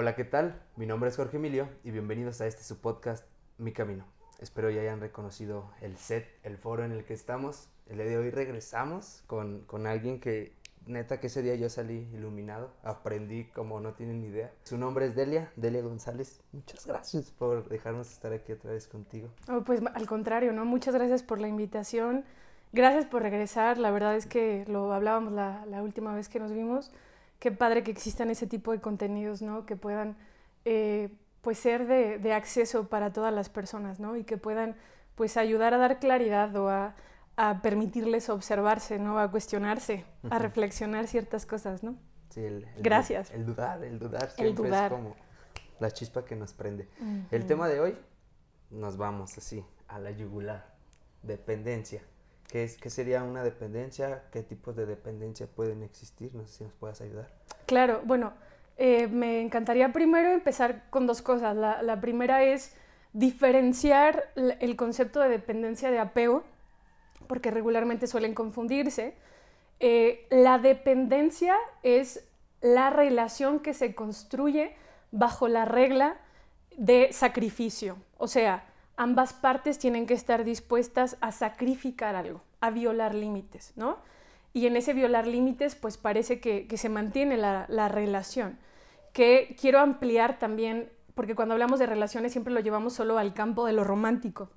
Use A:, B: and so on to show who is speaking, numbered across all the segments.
A: Hola, ¿qué tal? Mi nombre es Jorge Emilio y bienvenidos a este su podcast Mi Camino. Espero ya hayan reconocido el set, el foro en el que estamos. El día de hoy regresamos con, con alguien que neta que ese día yo salí iluminado, aprendí como no tienen ni idea. Su nombre es Delia, Delia González. Muchas gracias por dejarnos estar aquí otra vez contigo.
B: Oh, pues al contrario, ¿no? Muchas gracias por la invitación. Gracias por regresar. La verdad es que lo hablábamos la, la última vez que nos vimos qué padre que existan ese tipo de contenidos, ¿no? Que puedan, eh, pues, ser de, de, acceso para todas las personas, ¿no? Y que puedan, pues, ayudar a dar claridad o a, a permitirles observarse, ¿no? A cuestionarse, a reflexionar ciertas cosas, ¿no?
A: Sí, el, el
B: Gracias.
A: El dudar, el dudar siempre
B: El dudar.
A: es como la chispa que nos prende. El tema de hoy, nos vamos así, a la yugular. Dependencia. ¿Qué, es, ¿Qué sería una dependencia? ¿Qué tipos de dependencia pueden existir? No sé si nos puedas ayudar.
B: Claro, bueno, eh, me encantaría primero empezar con dos cosas. La, primera es diferenciar el concepto de dependencia de apego, porque regularmente suelen confundirse. Eh, la dependencia es la relación que se construye bajo la regla de sacrificio. O sea, ambas partes tienen que estar dispuestas a sacrificar algo, a violar límites, ¿no? Y en ese violar límites, pues parece que, que se mantiene la, la relación. Que quiero ampliar también, porque cuando hablamos de relaciones siempre lo llevamos solo al campo de lo romántico.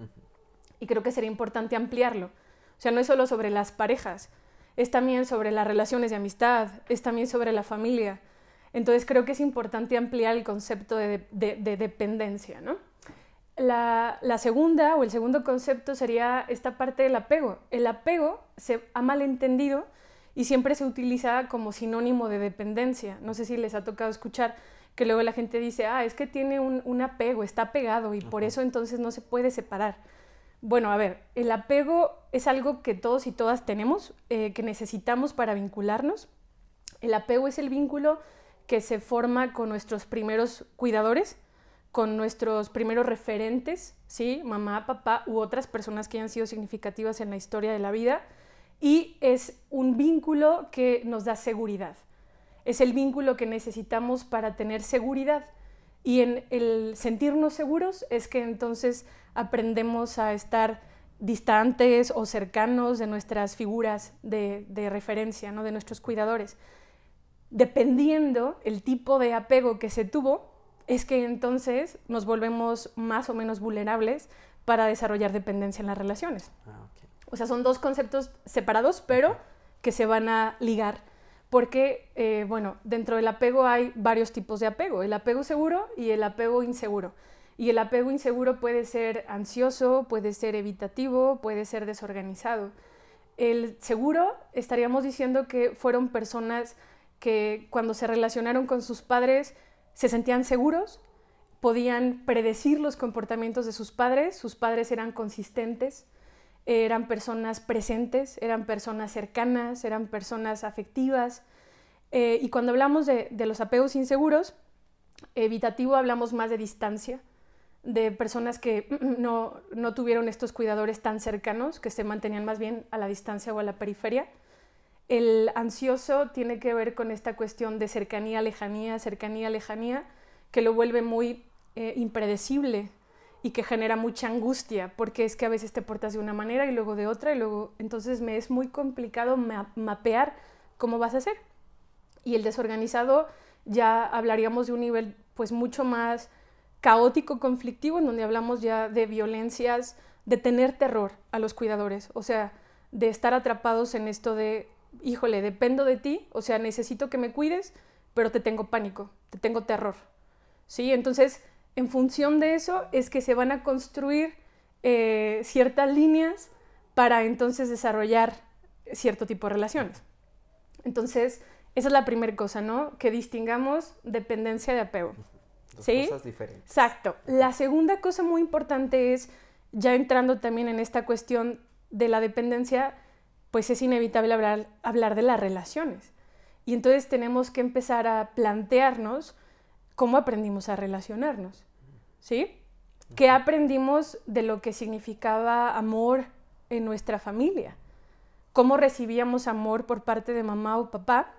B: Y creo que sería importante ampliarlo. O sea, no es solo sobre las parejas, es también sobre las relaciones de amistad, es también sobre la familia. Entonces creo que es importante ampliar el concepto de, de- de dependencia, ¿no? La, la segunda o el segundo concepto sería esta parte del apego. El apego se ha malentendido y siempre se utiliza como sinónimo de dependencia. No sé si les ha tocado escuchar que luego la gente dice, ah, es que tiene un, un apego, está pegado y por eso entonces no se puede separar. Bueno, a ver, el apego es algo que todos y todas tenemos, eh, que necesitamos para vincularnos. El apego es el vínculo que se forma con nuestros primeros cuidadores, con nuestros primeros referentes, ¿sí? Mamá, papá u otras personas que hayan sido significativas en la historia de la vida. Y es un vínculo que nos da seguridad. Es el vínculo que necesitamos para tener seguridad. Y en el sentirnos seguros es que entonces aprendemos a estar distantes o cercanos de nuestras figuras de, referencia, ¿no? de nuestros cuidadores. Dependiendo el tipo de apego que se tuvo, es que entonces nos volvemos más o menos vulnerables para desarrollar dependencia en las relaciones.
A: Ah.
B: O sea, son dos conceptos separados, pero que se van a ligar. Porque, eh, bueno, dentro del apego hay varios tipos de apego. El apego seguro y el apego inseguro. Y el apego inseguro puede ser ansioso, puede ser evitativo, puede ser desorganizado. El seguro, estaríamos diciendo que fueron personas que cuando se relacionaron con sus padres se sentían seguros, podían predecir los comportamientos de sus padres, sus padres eran consistentes, eran personas presentes, eran personas cercanas, eran personas afectivas. Eh, y cuando hablamos de, de los apegos inseguros, evitativo hablamos más de distancia, de personas que no, no tuvieron estos cuidadores tan cercanos, que se mantenían más bien a la distancia o a la periferia. El ansioso tiene que ver con esta cuestión de cercanía, lejanía, cercanía, lejanía, que lo vuelve muy eh, impredecible y que genera mucha angustia, porque es que a veces te portas de una manera y luego de otra, y luego entonces me es muy complicado ma mapear cómo vas a hacer. Y el desorganizado ya hablaríamos de un nivel pues mucho más caótico, conflictivo, en donde hablamos ya de violencias, de tener terror a los cuidadores, o sea, de estar atrapados en esto de, híjole, dependo de ti, o sea, necesito que me cuides, pero te tengo pánico, te tengo terror. ¿Sí? Entonces, en función de eso es que se van a construir eh, ciertas líneas para entonces desarrollar cierto tipo de relaciones. Entonces, esa es la primera cosa, ¿no? Que distingamos dependencia de apego.
A: Dos
B: ¿Sí?
A: cosas diferentes.
B: Exacto. La segunda cosa muy importante es, ya entrando también en esta cuestión de la dependencia, pues es inevitable hablar, hablar de las relaciones. Y entonces tenemos que empezar a plantearnos cómo aprendimos a relacionarnos. ¿Sí? ¿Qué aprendimos de lo que significaba amor en nuestra familia? ¿Cómo recibíamos amor por parte de mamá o papá?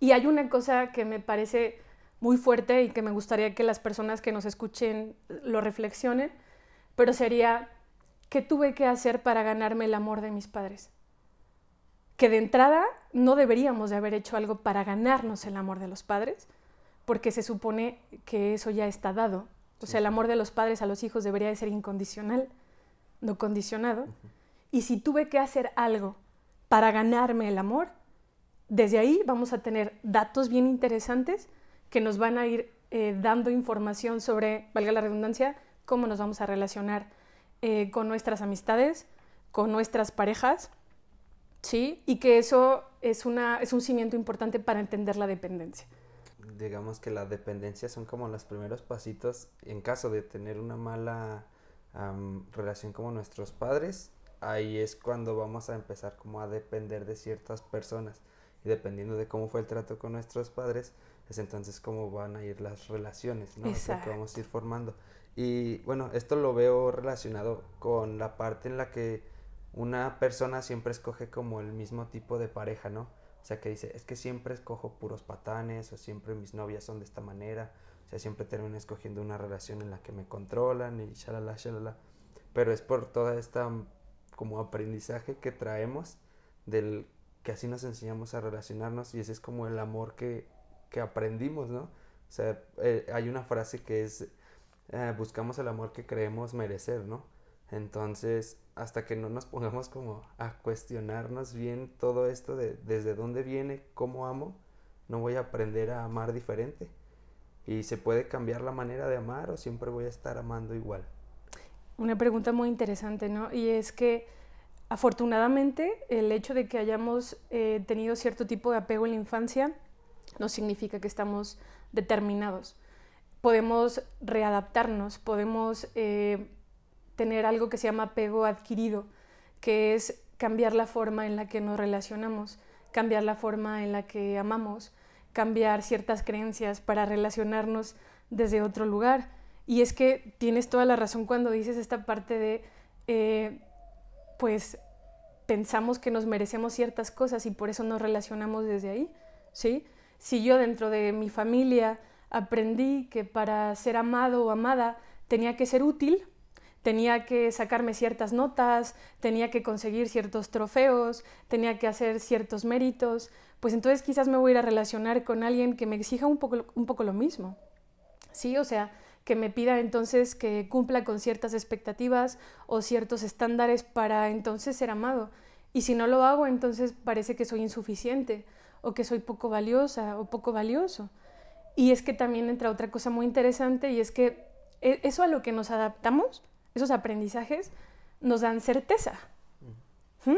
B: Y hay una cosa que me parece muy fuerte y que me gustaría que las personas que nos escuchen lo reflexionen, pero sería, ¿qué tuve que hacer para ganarme el amor de mis padres? Que de entrada no deberíamos de haber hecho algo para ganarnos el amor de los padres, porque se supone que eso ya está dado. O sea, el amor de los padres a los hijos debería de ser incondicional, no condicionado. Y si tuve que hacer algo para ganarme el amor, desde ahí vamos a tener datos bien interesantes que nos van a ir eh, dando información sobre, valga la redundancia, cómo nos vamos a relacionar eh, con nuestras amistades, con nuestras parejas, ¿sí? Y que eso es, una, es un cimiento importante para entender la dependencia.
A: Digamos que la dependencia son como los primeros pasitos en caso de tener una mala relación como nuestros padres, ahí es cuando vamos a empezar como a depender de ciertas personas y dependiendo de cómo fue el trato con nuestros padres, es entonces cómo van a ir las relaciones, ¿no? que vamos a ir formando. Y bueno, esto lo veo relacionado con la parte en la que una persona siempre escoge como el mismo tipo de pareja, ¿no? O sea, que dice, es que siempre escojo puros patanes, o siempre mis novias son de esta manera, o sea, siempre termino escogiendo una relación en la que me controlan y shalala, shalala. Pero es por toda esta como aprendizaje que traemos del que así nos enseñamos a relacionarnos y ese es como el amor que, que aprendimos, ¿no? O sea, eh, hay una frase que es, eh, buscamos el amor que creemos merecer, ¿no? Entonces, hasta que no nos pongamos como a cuestionarnos bien todo esto de desde dónde viene, cómo amo, no voy a aprender a amar diferente. Y se puede cambiar la manera de amar o siempre voy a estar amando igual.
B: Una pregunta muy interesante, ¿no? Y es que Afortunadamente, el hecho de que hayamos eh, tenido cierto tipo de apego en la infancia no significa que estamos determinados. Podemos readaptarnos, podemos eh, tener algo que se llama apego adquirido, que es cambiar la forma en la que nos relacionamos, cambiar la forma en la que amamos, cambiar ciertas creencias para relacionarnos desde otro lugar. Y es que tienes toda la razón cuando dices esta parte de eh, pues pensamos que nos merecemos ciertas cosas y por eso nos relacionamos desde ahí, ¿sí? Si yo dentro de mi familia aprendí que para ser amado o amada tenía que ser útil, tenía que sacarme ciertas notas, tenía que conseguir ciertos trofeos, tenía que hacer ciertos méritos, pues entonces quizás me voy a ir a relacionar con alguien que me exija un poco, un poco lo mismo. Sí, o sea, que me pida entonces que cumpla con ciertas expectativas o ciertos estándares para entonces ser amado. Y si no lo hago, entonces parece que soy insuficiente o que soy poco valiosa o poco valioso. Y es que también entra otra cosa muy interesante y es que e, eso a lo que nos adaptamos, esos aprendizajes, nos dan certeza. ¿Mm?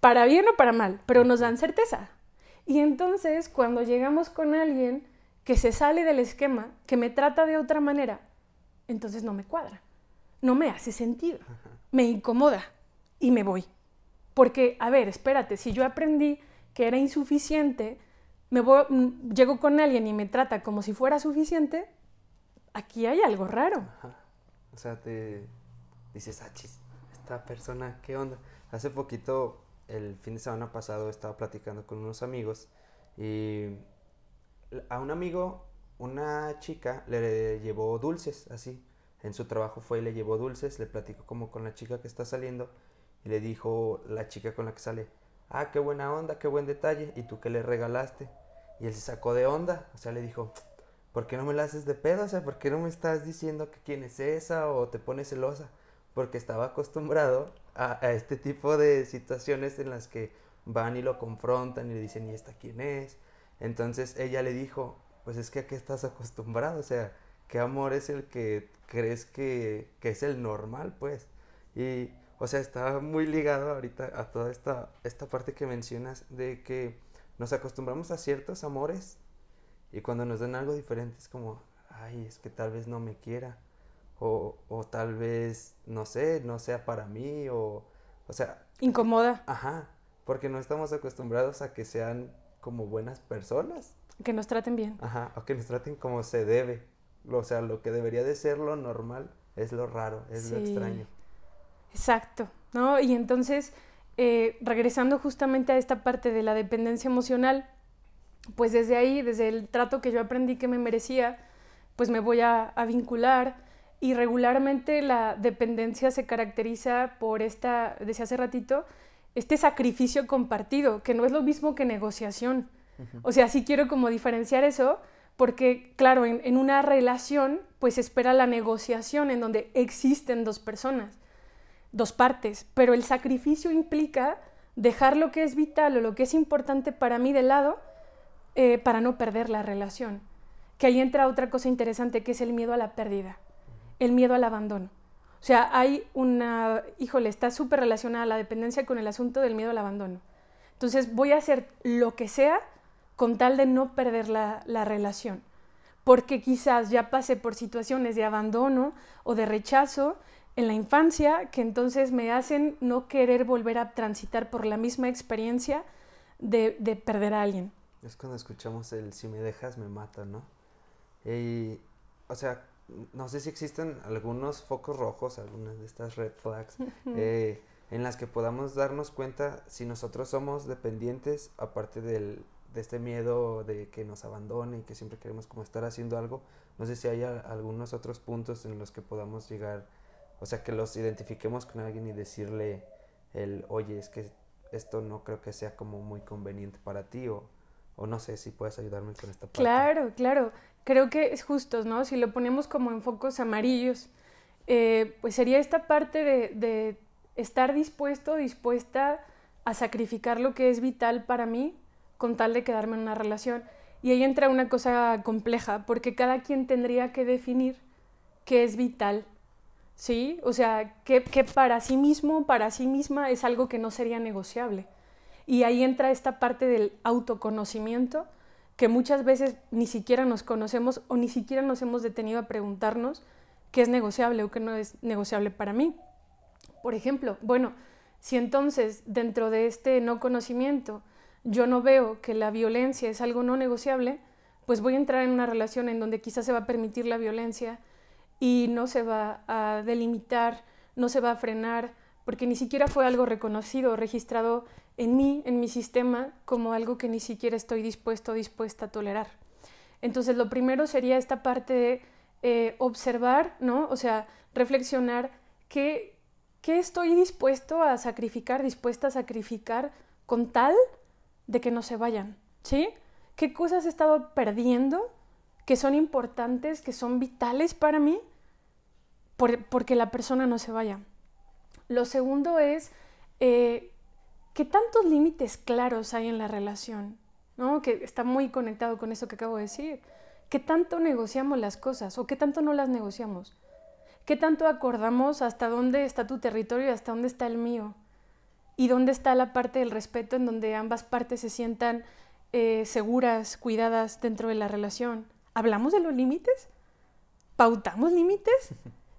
B: Para bien o para mal, pero nos dan certeza. Y entonces cuando llegamos con alguien que se sale del esquema, que me trata de otra manera, entonces no me cuadra, no me hace sentido, me incomoda y me voy. Porque, a ver, espérate, si yo aprendí que era insuficiente, me voy, mm, llego con alguien y me trata como si fuera suficiente, aquí hay algo raro.
A: O sea, te dices, ah, chis, esta persona, ¿qué onda? Hace poquito, el fin de semana pasado, estaba platicando con unos amigos y a un amigo, una chica le llevó dulces, así. En su trabajo fue y le llevó dulces, le platicó como con la chica que está saliendo y le dijo la chica con la que sale, ah, qué buena onda, qué buen detalle, ¿y tú qué le regalaste? Y él se sacó de onda, o sea, le dijo, ¿por qué no me la haces de pedo? O sea, ¿por qué no me estás diciendo que quién es esa o te pones celosa? Porque estaba acostumbrado a, este tipo de situaciones en las que van y lo confrontan y le dicen, ¿y esta quién es? Entonces ella le dijo, pues es que a qué estás acostumbrado, o sea, ¿qué amor es el que crees que, es el normal, pues? Y, o sea, está muy ligado ahorita a toda esta, esta parte que mencionas de que nos acostumbramos a ciertos amores y cuando nos dan algo diferente es como, ay, es que tal vez no me quiera. O, o tal vez, no sé, no sea para mí, o, o sea...
B: Incomoda.
A: Ajá, porque no estamos acostumbrados a que sean como buenas personas.
B: Que nos traten bien.
A: Ajá, o que nos traten como se debe. O sea, lo que debería de ser lo normal es lo raro, es lo extraño.
B: Exacto, ¿no? Y entonces, eh, regresando justamente a esta parte de la dependencia emocional, pues desde ahí, desde el trato que yo aprendí que me merecía, pues me voy a, a vincular y regularmente la dependencia se caracteriza por esta, decía hace ratito, este sacrificio compartido, que no es lo mismo que negociación. O sea, sí quiero como diferenciar eso, porque claro, en, en, una relación pues espera la negociación en donde existen dos personas, dos partes, pero el sacrificio implica dejar lo que es vital o lo que es importante para mí de lado eh, para no perder la relación. Que ahí entra otra cosa interesante que es el miedo a la pérdida, el miedo al abandono. O sea, hay una, híjole, está súper relacionada la dependencia con el asunto del miedo al abandono. Entonces voy a hacer lo que sea con tal de no perder la, la relación, porque quizás ya pasé por situaciones de abandono o de rechazo en la infancia que entonces me hacen no querer volver a transitar por la misma experiencia de, de perder a alguien.
A: Es cuando escuchamos el si me dejas me mata, ¿no? Y, o sea, no sé si existen algunos focos rojos, algunas de estas red flags, eh, en las que podamos darnos cuenta si nosotros somos dependientes, aparte del, de este miedo de que nos abandone y que siempre queremos como estar haciendo algo. No sé si hay algunos otros puntos en los que podamos llegar o sea, que los identifiquemos con alguien y decirle el, oye, es que esto no creo que sea como muy conveniente para ti o, o no sé si puedes ayudarme con esta parte.
B: Claro, claro. Creo que es justo, ¿no? Si lo ponemos como en focos amarillos, eh, pues sería esta parte de, de estar dispuesto, dispuesta a sacrificar lo que es vital para mí con tal de quedarme en una relación. Y ahí entra una cosa compleja, porque cada quien tendría que definir qué es vital ¿sí? O sea, que, para sí mismo, para sí misma es algo que no sería negociable. Y ahí entra esta parte del autoconocimiento, que muchas veces ni siquiera nos conocemos o ni siquiera nos hemos detenido a preguntarnos qué es negociable o qué no es negociable para mí. Por ejemplo, bueno, si entonces dentro de este no conocimiento yo no veo que la violencia es algo no negociable, pues voy a entrar en una relación en donde quizás se va a permitir la violencia, y no se va a delimitar, no se va a frenar, porque ni siquiera fue algo reconocido, registrado en mí, en mi sistema, como algo que ni siquiera estoy dispuesto o dispuesta a tolerar. Entonces, lo primero sería esta parte de eh, observar, ¿no? O sea, reflexionar qué, qué estoy dispuesto a sacrificar, dispuesta a sacrificar con tal de que no se vayan, ¿sí? ¿Qué cosas he estado perdiendo que son importantes, que son vitales para mí, porque la persona no se vaya. Lo segundo es eh, qué tantos límites claros hay en la relación, ¿no? que está muy conectado con eso que acabo de decir. ¿Qué tanto negociamos las cosas o qué tanto no las negociamos? ¿Qué tanto acordamos hasta dónde está tu territorio y hasta dónde está el mío? ¿Y dónde está la parte del respeto en donde ambas partes se sientan eh, seguras, cuidadas dentro de la relación? ¿Hablamos de los límites? ¿Pautamos límites?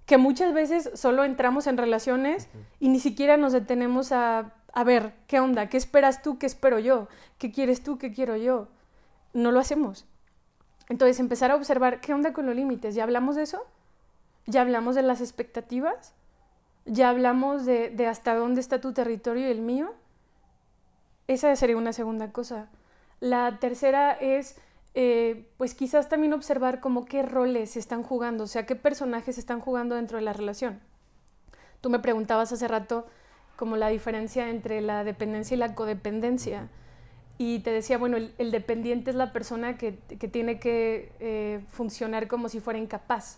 B: Que muchas veces solo entramos en relaciones y ni siquiera nos detenemos a, a ver, ¿qué onda? ¿Qué esperas tú? ¿Qué espero yo? ¿Qué quieres tú? ¿Qué quiero yo? No lo hacemos. Entonces, empezar a observar qué onda con los límites. ¿Ya hablamos de eso? ¿Ya hablamos de las expectativas? ¿Ya hablamos de, de, hasta dónde está tu territorio y el mío? Esa sería una segunda cosa. La tercera es eh, pues quizás también observar como qué roles se están jugando, o sea, qué personajes se están jugando dentro de la relación. Tú me preguntabas hace rato como la diferencia entre la dependencia y la codependencia. Y te decía, bueno, el, dependiente es la persona que, tiene que eh, funcionar como si fuera incapaz.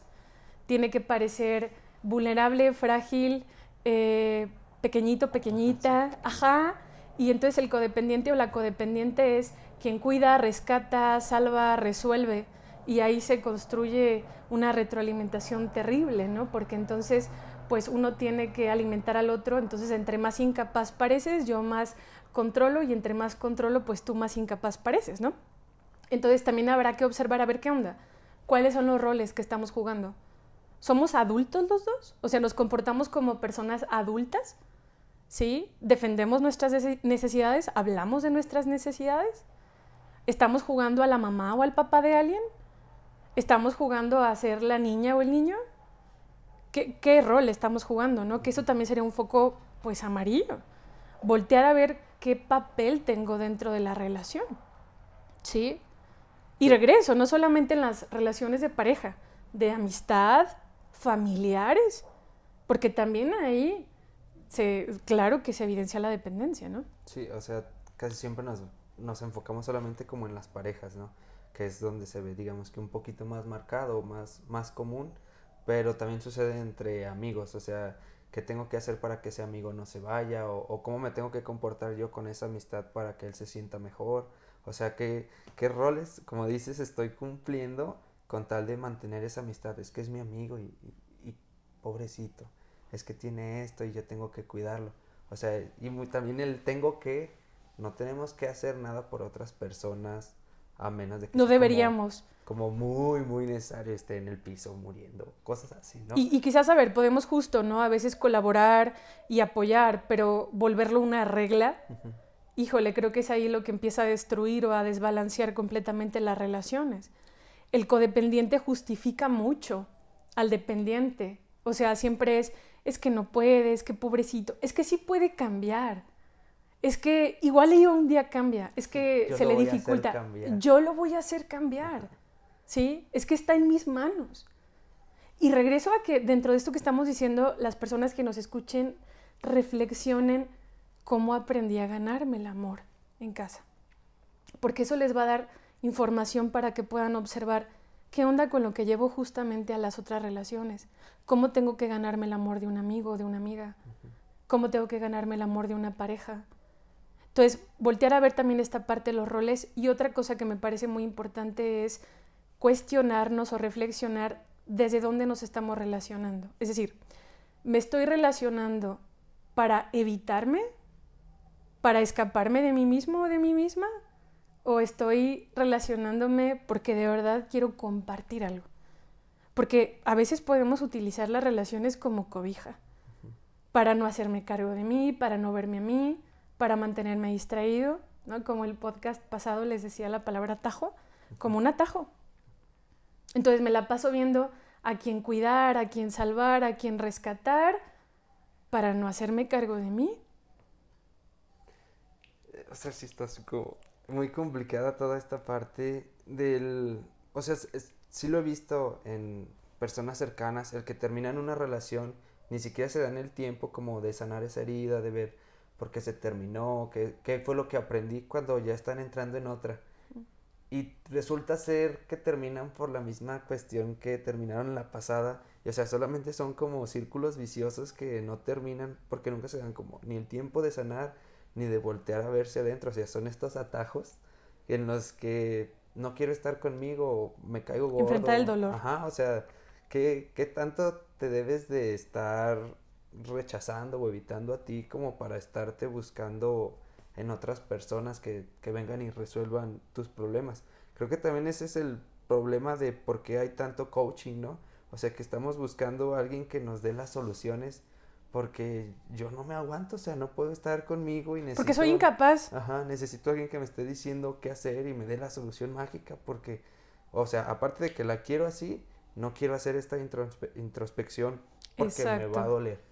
B: Tiene que parecer vulnerable, frágil, eh, pequeñito, pequeñita, ajá. Y entonces el codependiente o la codependiente es quien cuida, rescata, salva, resuelve. Y ahí se construye una retroalimentación terrible, ¿no? Porque entonces, pues uno tiene que alimentar al otro, entonces entre más incapaz pareces, yo más controlo y entre más controlo, pues tú más incapaz pareces, ¿no? Entonces también habrá que observar a ver qué onda, cuáles son los roles que estamos jugando. ¿Somos adultos los dos? O sea, ¿nos comportamos como personas adultas? ¿Sí? ¿Defendemos nuestras necesidades? ¿Hablamos de nuestras necesidades? ¿Estamos jugando a la mamá o al papá de alguien? ¿Estamos jugando a ser la niña o el niño? ¿Qué, rol estamos jugando? ¿no? Que eso también sería un foco pues amarillo. Voltear a ver qué papel tengo dentro de la relación. ¿Sí? Y regreso, no solamente en las relaciones de pareja, de amistad, familiares, porque también ahí, se, claro que se evidencia la dependencia, ¿no?
A: Sí, o sea, casi siempre nos, nos enfocamos solamente como en las parejas, ¿no? Que es donde se ve, digamos que un poquito más marcado, más, más común, pero también sucede entre amigos, o sea, qué tengo que hacer para que ese amigo no se vaya o, cómo me tengo que comportar yo con esa amistad para que él se sienta mejor. O sea, qué, qué roles, como dices, estoy cumpliendo con tal de mantener esa amistad. Es que es mi amigo y, y, pobrecito, es que tiene esto y yo tengo que cuidarlo. O sea, y también el tengo que, no tenemos que hacer nada por otras personas a menos de que...
B: No deberíamos.
A: Como, como, muy, muy necesario esté en el piso muriendo, cosas así, ¿no?
B: Y, y, quizás, a ver, podemos justo, ¿no? A veces colaborar y apoyar, pero volverlo una regla, uh -huh. híjole, creo que es ahí lo que empieza a destruir o a desbalancear completamente las relaciones. El codependiente justifica mucho al dependiente, o sea, siempre es, es que no puede, es que pobrecito, es que sí puede cambiar es que igual ella un día cambia, es que
A: Yo
B: se le dificulta. Yo lo voy a hacer cambiar, ¿sí? Es que está en mis manos. Y regreso a que dentro de esto que estamos diciendo, las personas que nos escuchen reflexionen cómo aprendí a ganarme el amor en casa. Porque eso les va a dar información para que puedan observar qué onda con lo que llevo justamente a las otras relaciones. Cómo tengo que ganarme el amor de un amigo o de una amiga. Cómo tengo que ganarme el amor de una pareja entonces, voltear a ver también esta parte de los roles y otra cosa que me parece muy importante es cuestionarnos o reflexionar desde dónde nos estamos relacionando. Es decir, ¿me estoy relacionando para evitarme? ¿Para escaparme de mí mismo o de mí misma? ¿O estoy relacionándome porque de verdad quiero compartir algo? Porque a veces podemos utilizar las relaciones como cobija, para no hacerme cargo de mí, para no verme a mí, para mantenerme distraído, ¿no? Como el podcast pasado les decía la palabra atajo, como un atajo. Entonces me la paso viendo a quién cuidar, a quién salvar, a quién rescatar, para no hacerme cargo de mí.
A: O sea, sí está como muy complicada toda esta parte del... O sea, sí lo he visto en personas cercanas, el que terminan una relación, ni siquiera se dan el tiempo como de sanar esa herida, de ver por qué se terminó, qué, qué fue lo que aprendí cuando ya están entrando en otra. Y resulta ser que terminan por la misma cuestión que terminaron en la pasada. Y o sea, solamente son como círculos viciosos que no terminan porque nunca se dan como ni el tiempo de sanar ni de voltear a verse adentro. O sea, son estos atajos en los que no quiero estar conmigo, me caigo gordo.
B: Enfrentar el dolor.
A: Ajá, o sea, ¿qué, qué tanto te debes de estar rechazando o evitando a ti como para estarte buscando en otras personas que, que, vengan y resuelvan tus problemas. Creo que también ese es el problema de por qué hay tanto coaching, ¿no? O sea, que estamos buscando a alguien que nos dé las soluciones porque yo no me aguanto, o sea, no puedo estar conmigo y necesito...
B: Porque soy incapaz.
A: Ajá, necesito a alguien que me esté diciendo qué hacer y me dé la solución mágica porque, o sea, aparte de que la quiero así, no quiero hacer esta introspe introspección porque Exacto. me va a doler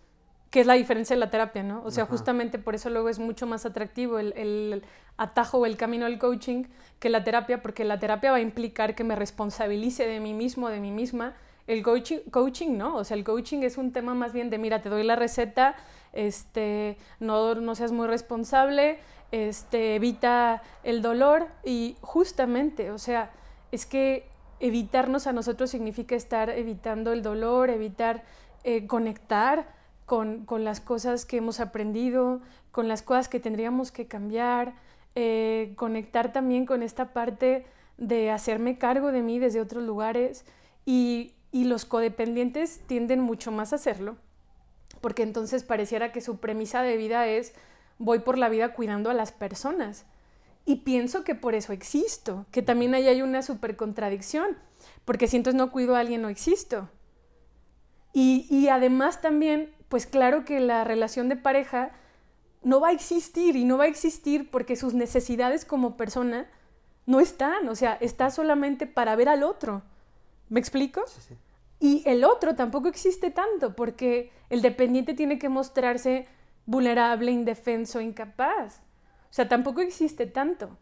B: que es la diferencia de la terapia, ¿no? O sea, Ajá. justamente por eso luego es mucho más atractivo el, el, atajo o el camino del coaching que la terapia, porque la terapia va a implicar que me responsabilice de mí mismo, de mí misma. El coaching, coaching no, o sea, el coaching es un tema más bien de, mira, te doy la receta, este, no, no seas muy responsable, este, evita el dolor y justamente, o sea, es que evitarnos a nosotros significa estar evitando el dolor, evitar eh, conectar, con, las cosas que hemos aprendido, con las cosas que tendríamos que cambiar, eh, conectar también con esta parte de hacerme cargo de mí desde otros lugares y, los codependientes tienden mucho más a hacerlo, porque entonces pareciera que su premisa de vida es voy por la vida cuidando a las personas. Y pienso que por eso existo, que también ahí hay una super contradicción, porque si entonces no cuido a alguien no existo. Y además también pues claro que la relación de pareja no va a existir y no va a existir porque sus necesidades como persona no están, o sea, está solamente para ver al otro. ¿Me explico?
A: Sí, sí.
B: Y el otro tampoco existe tanto porque el dependiente tiene que mostrarse vulnerable, indefenso, incapaz. O sea, tampoco existe tanto.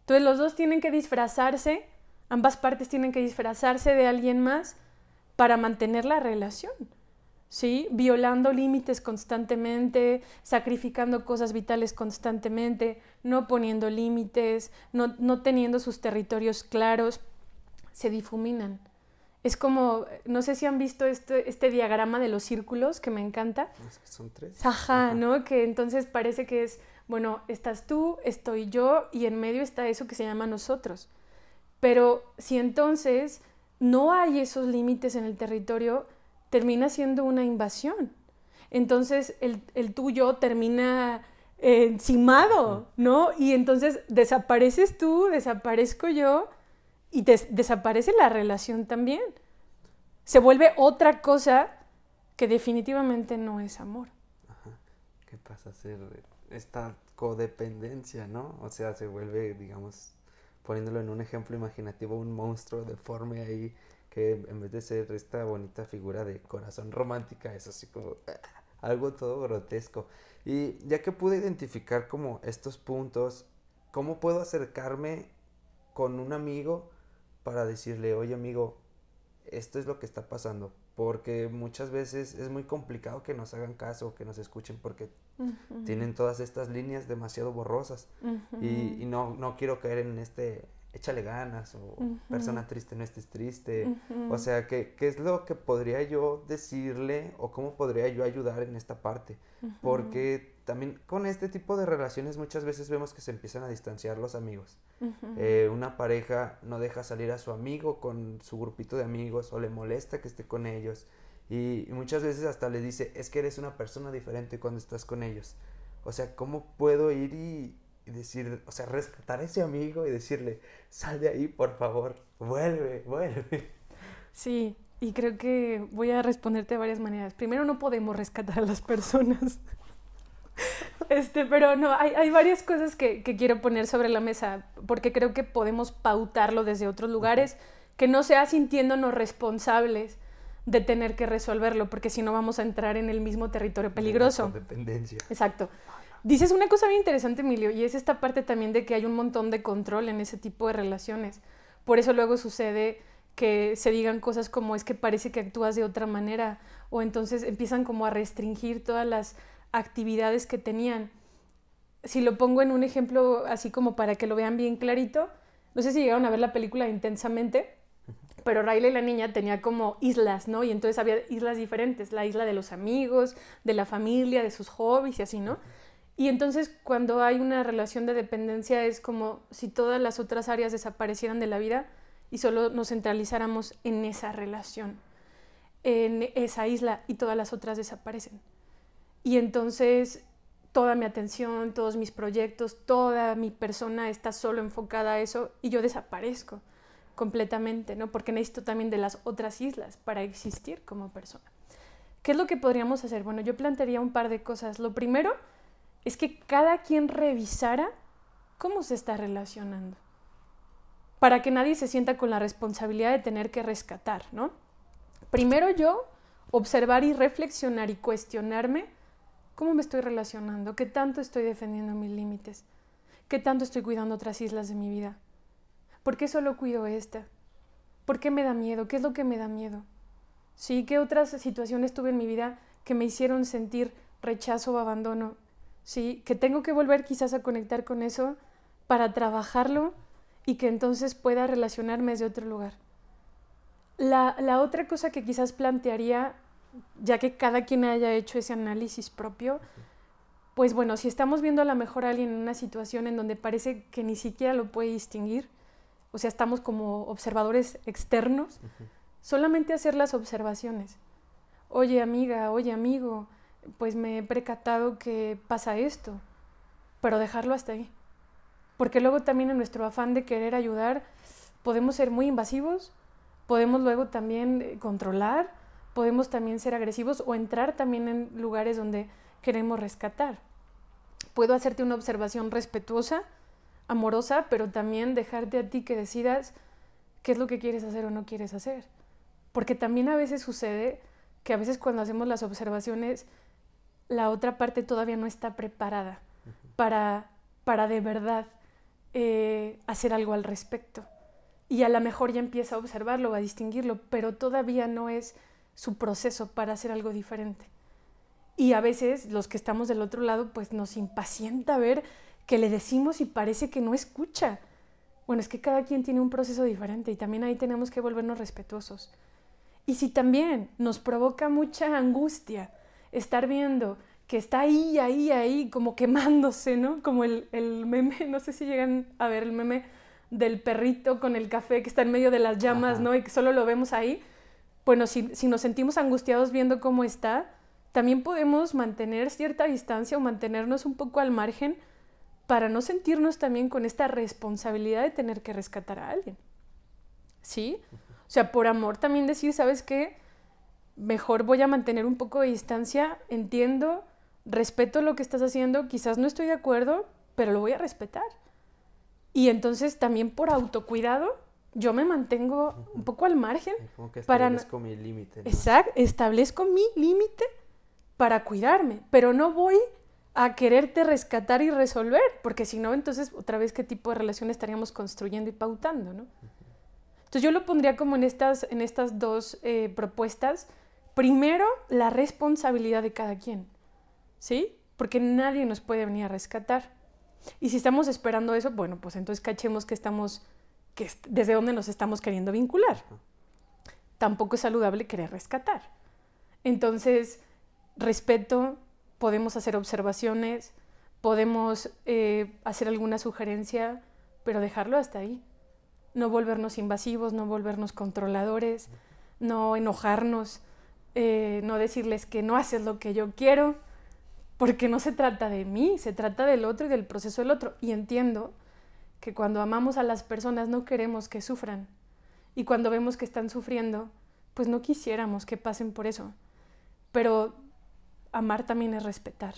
B: Entonces los dos tienen que disfrazarse, ambas partes tienen que disfrazarse de alguien más para mantener la relación. ¿Sí? Violando límites constantemente, sacrificando cosas vitales constantemente, no poniendo límites, no, no teniendo sus territorios claros, se difuminan. Es como, no sé si han visto este, este diagrama de los círculos que me encanta.
A: Son tres.
B: Ajá, ¿no? Que entonces parece que es, bueno, estás tú, estoy yo y en medio está eso que se llama nosotros. Pero si entonces no hay esos límites en el territorio, termina siendo una invasión. Entonces el, el tuyo termina encimado, ¿no? Y entonces desapareces tú, desaparezco yo y desaparece la relación también. Se vuelve otra cosa que definitivamente no es amor.
A: Ajá. ¿Qué pasa a ser esta codependencia, no? O sea, se vuelve, digamos, poniéndolo en un ejemplo imaginativo, un monstruo deforme ahí que en vez de ser esta bonita figura de corazón romántica, es así como algo todo grotesco. Y ya que pude identificar como estos puntos, ¿cómo puedo acercarme con un amigo para decirle, oye amigo, esto es lo que está pasando? Porque muchas veces es muy complicado que nos hagan caso, que nos escuchen, porque tienen todas estas líneas demasiado borrosas. y, no, no quiero caer en este échale ganas o persona triste no estés triste. O sea, ¿qué, ¿qué, es lo que podría yo decirle o cómo podría yo ayudar en esta parte? Porque también con este tipo de relaciones muchas veces vemos que se empiezan a distanciar los amigos. Eh, una pareja no deja salir a su amigo con su grupito de amigos o le molesta que esté con ellos. Y, y muchas veces hasta le dice, es que eres una persona diferente cuando estás con ellos. O sea, ¿cómo puedo ir y, y decir, o sea, rescatar a ese amigo y decirle, sal de ahí, por favor, vuelve, vuelve.
B: Sí, y creo que voy a responderte de varias maneras. Primero, no podemos rescatar a las personas. Este, pero no, hay, hay varias cosas que, que, quiero poner sobre la mesa, porque creo que podemos pautarlo desde otros lugares, que no sea sintiéndonos responsables de tener que resolverlo, porque si no vamos a entrar en el mismo territorio peligroso.
A: Dependencia.
B: Exacto. Dices una cosa bien interesante, Emilio, y es esta parte también de que hay un montón de control en ese tipo de relaciones. Por eso luego sucede que se digan cosas como es que parece que actúas de otra manera, o entonces empiezan como a restringir todas las actividades que tenían. Si lo pongo en un ejemplo así como para que lo vean bien clarito, no sé si llegaron a ver la película intensamente, pero Riley la niña tenía como islas, ¿no? Y entonces había islas diferentes, la isla de los amigos, de la familia, de sus hobbies y así, ¿no? Y entonces cuando hay una relación de dependencia es como si todas las otras áreas desaparecieran de la vida y solo nos centralizáramos en esa relación, en esa isla y todas las otras desaparecen. Y entonces toda mi atención, todos mis proyectos, toda mi persona está solo enfocada a eso y yo desaparezco completamente, ¿no? Porque necesito también de las otras islas para existir como persona. ¿Qué es lo que podríamos hacer? Bueno, yo plantearía un par de cosas. Lo primero es que cada quien revisara cómo se está relacionando, para que nadie se sienta con la responsabilidad de tener que rescatar, ¿no? Primero yo, observar y reflexionar y cuestionarme cómo me estoy relacionando, qué tanto estoy defendiendo mis límites, qué tanto estoy cuidando otras islas de mi vida, por qué solo cuido esta, por qué me da miedo, qué es lo que me da miedo, sí, qué otras situaciones tuve en mi vida que me hicieron sentir rechazo o abandono ¿sí? Que tengo que volver quizás a conectar con eso para trabajarlo y que entonces pueda relacionarme desde otro lugar. La, la otra cosa que quizás plantearía, ya que cada quien haya hecho ese análisis propio, pues bueno, si estamos viendo a lo mejor a alguien en una situación en donde parece que ni siquiera lo puede distinguir, o sea, estamos como observadores externos, solamente hacer las observaciones. Oye amiga, oye amigo, pues me he precatado que pasa esto, pero dejarlo hasta ahí. Porque luego también en nuestro afán de querer ayudar podemos ser muy invasivos, podemos luego también eh, controlar, podemos también ser agresivos o entrar también en lugares donde queremos rescatar. Puedo hacerte una observación respetuosa, amorosa, pero también dejarte a ti que decidas qué es lo que quieres hacer o no quieres hacer. Porque también a veces sucede que a veces cuando hacemos las observaciones la otra parte todavía no está preparada para, para de verdad eh, hacer algo al respecto. Y a lo mejor ya empieza a observarlo, a distinguirlo, pero todavía no es su proceso para hacer algo diferente. Y a veces los que estamos del otro lado, pues nos impacienta ver que le decimos y parece que no escucha. Bueno, es que cada quien tiene un proceso diferente y también ahí tenemos que volvernos respetuosos. Y si también nos provoca mucha angustia estar viendo que está ahí, ahí, ahí, como quemándose, ¿no? Como el, el, meme, no sé si llegan a ver el meme del perrito con el café que está en medio de las llamas, ¿no? Y que solo lo vemos ahí. Bueno, si, si nos sentimos angustiados viendo cómo está, también podemos mantener cierta distancia o mantenernos un poco al margen para no sentirnos también con esta responsabilidad de tener que rescatar a alguien. ¿Sí? O sea, por amor también decir, ¿sabes qué? Mejor voy a mantener un poco de distancia, entiendo, respeto lo que estás haciendo, quizás no estoy de acuerdo, pero lo voy a respetar. Y entonces también por autocuidado, yo me mantengo un poco al margen.
A: Como que establezco mi límite.
B: Exacto, establezco mi límite para cuidarme, pero no voy a quererte rescatar y resolver, porque si no, entonces otra vez qué tipo de relación estaríamos construyendo y pautando, ¿no? Entonces yo lo pondría como en estas, en estas dos eh, propuestas. Primero, la responsabilidad de cada quien. ¿sí? Porque nadie nos puede venir a rescatar. Y si estamos esperando eso, bueno, pues entonces cachemos que estamos, que desde dónde nos estamos queriendo vincular. Tampoco es saludable querer rescatar. Entonces, respeto, podemos hacer observaciones, podemos eh, hacer alguna sugerencia, pero dejarlo hasta ahí. No volvernos invasivos, no volvernos controladores, no enojarnos, eh, no decirles que no haces lo que yo quiero, porque no se trata de mí, se trata del otro y del proceso del otro. Y entiendo que cuando amamos a las personas no queremos que sufran. Y cuando vemos que están sufriendo, pues no quisiéramos que pasen por eso. Pero amar también es respetar.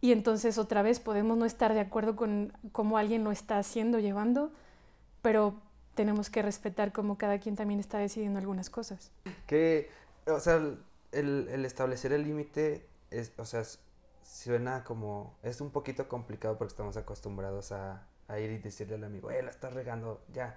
B: Y entonces otra vez podemos no estar de acuerdo con cómo alguien lo está haciendo, llevando, pero tenemos que respetar cómo cada quien también está decidiendo algunas cosas.
A: Que, o sea, el, el establecer el límite es, o sea, suena como, es un poquito complicado porque estamos acostumbrados a, ir y decirle al amigo, eh, la estás regando, ya,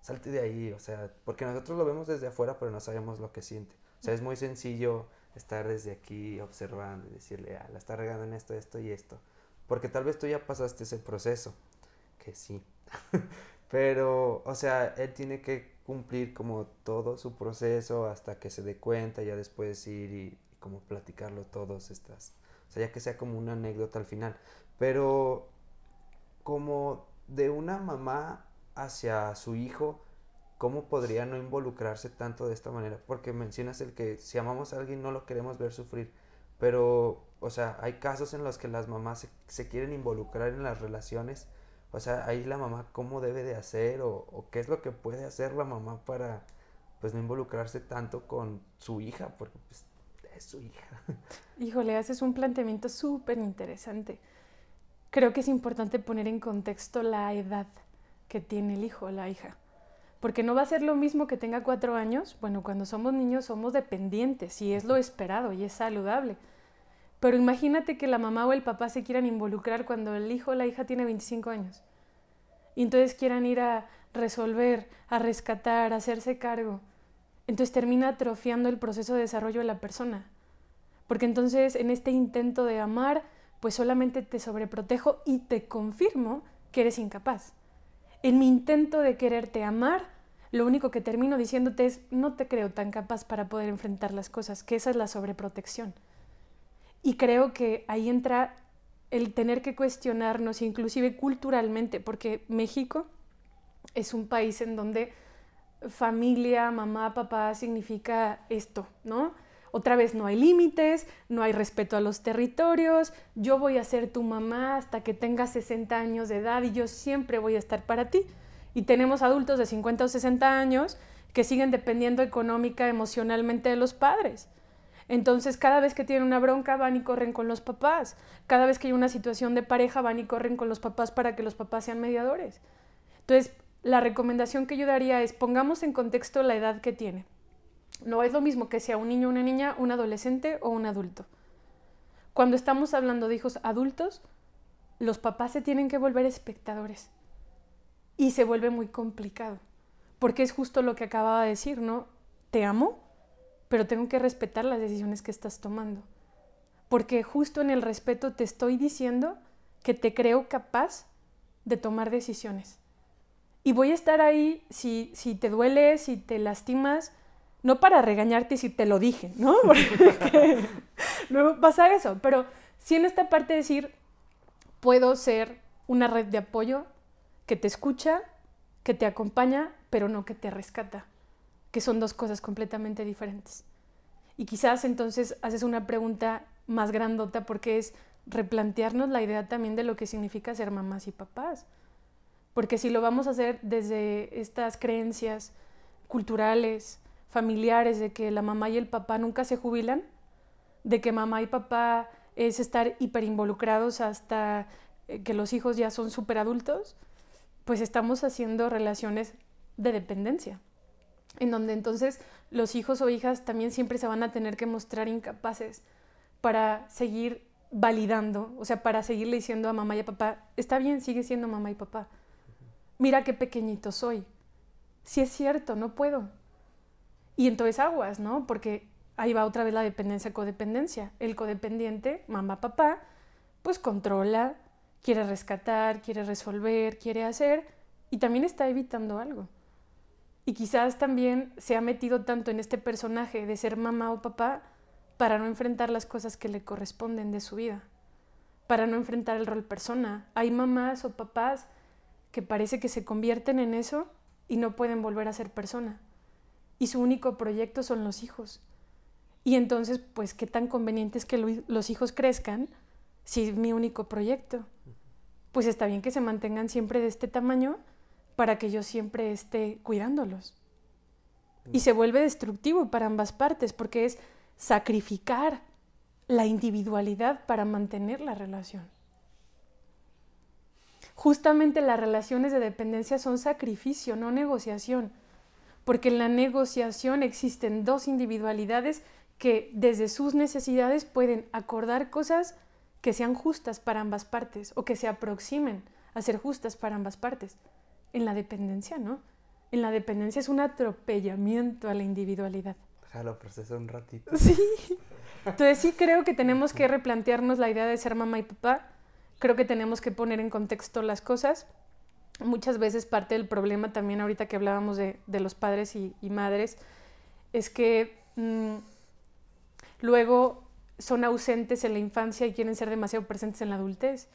A: salte de ahí, o sea, porque nosotros lo vemos desde afuera, pero no sabemos lo que siente. O sea, es muy sencillo estar desde aquí observando y decirle, ah, la está regando en esto, esto y esto. Porque tal vez tú ya pasaste ese proceso, que sí. pero, o sea, él tiene que cumplir como todo su proceso hasta que se dé cuenta, ya después ir y, como platicarlo todos estas o sea, ya que sea como una anécdota al final. Pero como de una mamá hacia su hijo, ¿cómo podría no involucrarse tanto de esta manera? Porque mencionas el que si amamos a alguien no lo queremos ver sufrir, pero, o sea, hay casos en los que las mamás se, quieren involucrar en las relaciones. O sea, ahí la mamá, ¿cómo debe de hacer? O, o, qué es lo que puede hacer la mamá para, pues, no involucrarse tanto con su hija? Porque, pues, su hija.
B: Híjole, haces un planteamiento súper interesante. Creo que es importante poner en contexto la edad que tiene el hijo o la hija. Porque no va a ser lo mismo que tenga cuatro años. Bueno, cuando somos niños somos dependientes y es lo esperado y es saludable. Pero imagínate que la mamá o el papá se quieran involucrar cuando el hijo o la hija tiene 25 años. Y entonces quieran ir a resolver, a rescatar, a hacerse cargo entonces termina atrofiando el proceso de desarrollo de la persona. Porque entonces en este intento de amar, pues solamente te sobreprotejo y te confirmo que eres incapaz. En mi intento de quererte amar, lo único que termino diciéndote es, no te creo tan capaz para poder enfrentar las cosas, que esa es la sobreprotección. Y creo que ahí entra el tener que cuestionarnos, inclusive culturalmente, porque México es un país en donde familia, mamá, papá significa esto, ¿no? Otra vez no hay límites, no hay respeto a los territorios, yo voy a ser tu mamá hasta que tengas 60 años de edad y yo siempre voy a estar para ti. Y tenemos adultos de 50 o 60 años que siguen dependiendo económica, emocionalmente de los padres. Entonces, cada vez que tienen una bronca, van y corren con los papás. Cada vez que hay una situación de pareja, van y corren con los papás para que los papás sean mediadores. Entonces, la recomendación que yo daría es pongamos en contexto la edad que tiene. No es lo mismo que sea un niño, una niña, un adolescente o un adulto. Cuando estamos hablando de hijos adultos, los papás se tienen que volver espectadores. y se vuelve muy complicado, porque es justo lo que acababa de decir, ¿no? Te amo, pero tengo que respetar las decisiones que estás tomando, porque justo en el respeto te estoy diciendo que te creo capaz de tomar decisiones. Y voy a estar ahí si, si te duele, si te lastimas, no para regañarte si te lo dije, ¿no? Porque no pasa eso, pero sí en esta parte decir, puedo ser una red de apoyo que te escucha, que te acompaña, pero no que te rescata, que son dos cosas completamente diferentes. Y quizás entonces haces una pregunta más grandota porque es replantearnos la idea también de lo que significa ser mamás y papás. Porque si lo vamos a hacer desde estas creencias culturales, familiares, de que la mamá y el papá nunca se jubilan, de que mamá y papá es estar hiperinvolucrados hasta eh, que los hijos ya son súper adultos, pues estamos haciendo relaciones de dependencia, en donde entonces los hijos o hijas también siempre se van a tener que mostrar incapaces para seguir validando, o sea, para seguirle diciendo a mamá y a papá, está bien, sigue siendo mamá y papá. Mira qué pequeñito soy. Si es cierto, no puedo. Y entonces aguas, ¿no? Porque ahí va otra vez la dependencia, codependencia. El codependiente, mamá, papá, pues controla, quiere rescatar, quiere resolver, quiere hacer y también está evitando algo. Y quizás también se ha metido tanto en este personaje de ser mamá o papá para no enfrentar las cosas que le corresponden de su vida, para no enfrentar el rol persona. Hay mamás o papás que parece que se convierten en eso y no pueden volver a ser persona. Y su único proyecto son los hijos. Y entonces, pues, ¿qué tan conveniente es que los hijos crezcan si es mi único proyecto? Pues está bien que se mantengan siempre de este tamaño para que yo siempre esté cuidándolos. Y se vuelve destructivo para ambas partes porque es sacrificar la individualidad para mantener la relación. Justamente las relaciones de dependencia son sacrificio, no negociación, porque en la negociación existen dos individualidades que desde sus necesidades pueden acordar cosas que sean justas para ambas partes o que se aproximen a ser justas para ambas partes. En la dependencia, ¿no? En la dependencia es un atropellamiento a la individualidad.
A: Déjalo procesar un ratito.
B: Sí. Entonces sí creo que tenemos que replantearnos la idea de ser mamá y papá. Creo que tenemos que poner en contexto las cosas. Muchas veces parte del problema también ahorita que hablábamos de, los padres y, madres es que mm, luego son ausentes en la infancia y quieren ser demasiado presentes en la adultez,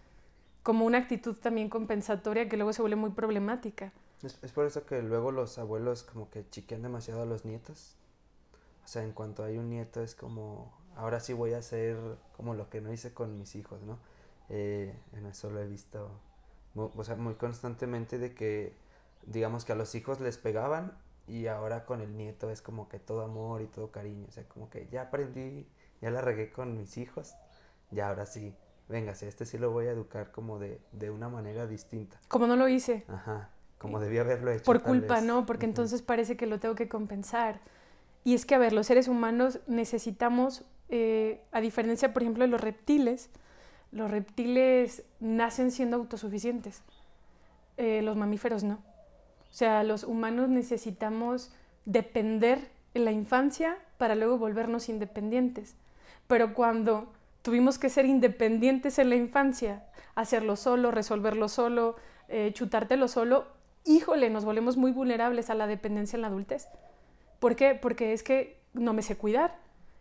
B: como una actitud también compensatoria que luego se vuelve muy problemática.
A: Es, por eso que luego los abuelos como que chiquean demasiado a los nietos. O sea, en cuanto hay un nieto es como, ahora sí voy a hacer como lo que no hice con mis hijos, ¿no? Eh, en eso lo he visto, o sea, muy constantemente de que, digamos que a los hijos les pegaban y ahora con el nieto es como que todo amor y todo cariño, o sea, como que ya aprendí, ya la regué con mis hijos, ya ahora sí, venga, este sí lo voy a educar como de, de una manera distinta.
B: Como no lo hice.
A: Ajá, como debía haberlo hecho.
B: Por culpa, ¿no? Porque entonces parece que lo tengo que compensar. Y es que, a ver, los seres humanos necesitamos, eh, a diferencia, por ejemplo, de los reptiles, los reptiles nacen siendo autosuficientes, eh, los mamíferos no. O sea, los humanos necesitamos depender en la infancia para luego volvernos independientes. Pero cuando tuvimos que ser independientes en la infancia, hacerlo solo, resolverlo solo, eh, chutártelo solo, híjole, nos volvemos muy vulnerables a la dependencia en la adultez. ¿Por qué? Porque es que no me sé cuidar.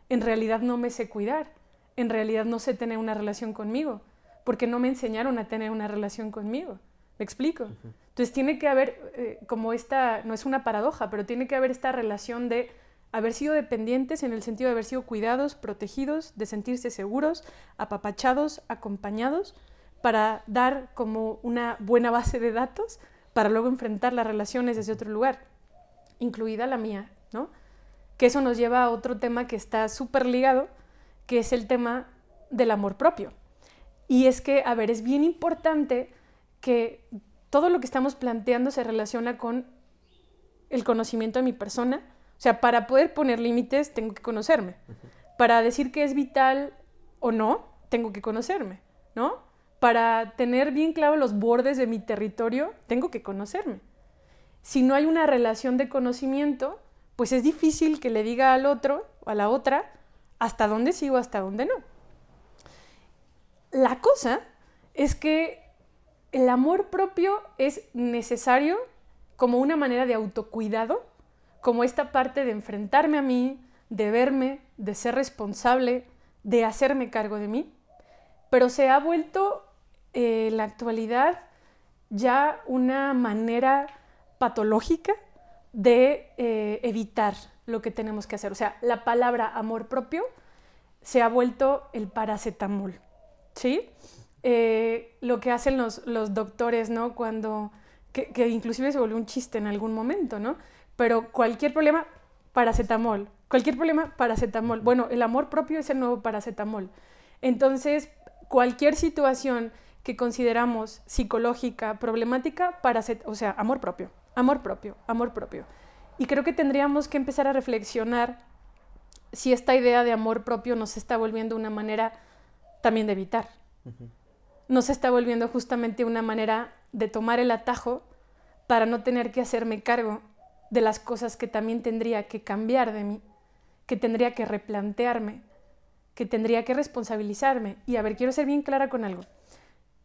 B: En realidad no me sé cuidar. En realidad no sé tener una relación conmigo. Porque no me enseñaron a tener una relación conmigo. ¿Me explico? Entonces tiene que haber eh, como esta, no es una paradoja, pero tiene que haber esta relación de haber sido dependientes en el sentido de haber sido cuidados, protegidos, de sentirse seguros, apapachados, acompañados, para dar como una buena base de datos para luego enfrentar las relaciones desde otro lugar, incluida la mía, que eso nos lleva a otro tema que está súper ligado, que es el tema del amor propio. Y es que, a ver, es bien importante que todo lo que estamos planteando se relaciona con el conocimiento de mi persona. O sea, para poder poner límites tengo que conocerme. Para decir que es vital o no, tengo que conocerme, ¿no? para tener bien claro los bordes de mi territorio, tengo que conocerme. Si no hay una relación de conocimiento, pues es difícil que le diga al otro o a la otra hasta dónde sigo, hasta dónde no. La cosa es que el amor propio es necesario como una manera de autocuidado, como esta parte de enfrentarme a mí, de verme, de ser responsable, de hacerme cargo de mí, pero se ha vuelto eh, en la actualidad ya una manera patológica de eh, evitar lo que tenemos que hacer. O sea, la palabra amor propio se ha vuelto el paracetamol, ¿sí? Eh, lo que hacen los, los doctores, ¿no? Cuando, que, que, inclusive se volvió un chiste en algún momento, ¿no? Pero cualquier problema, paracetamol. Cualquier problema, paracetamol. Bueno, el amor propio es el nuevo paracetamol. Entonces, cualquier situación que consideramos psicológica, problemática, paracetamol, o sea, amor propio, amor propio, amor propio. Y creo que tendríamos que empezar a reflexionar si esta idea de amor propio nos está volviendo una manera también de evitar. Nos está volviendo justamente una manera de tomar el atajo para no tener que hacerme cargo de las cosas que también tendría que cambiar de mí, que tendría que replantearme, que tendría que responsabilizarme. Y a ver, quiero ser bien clara con algo.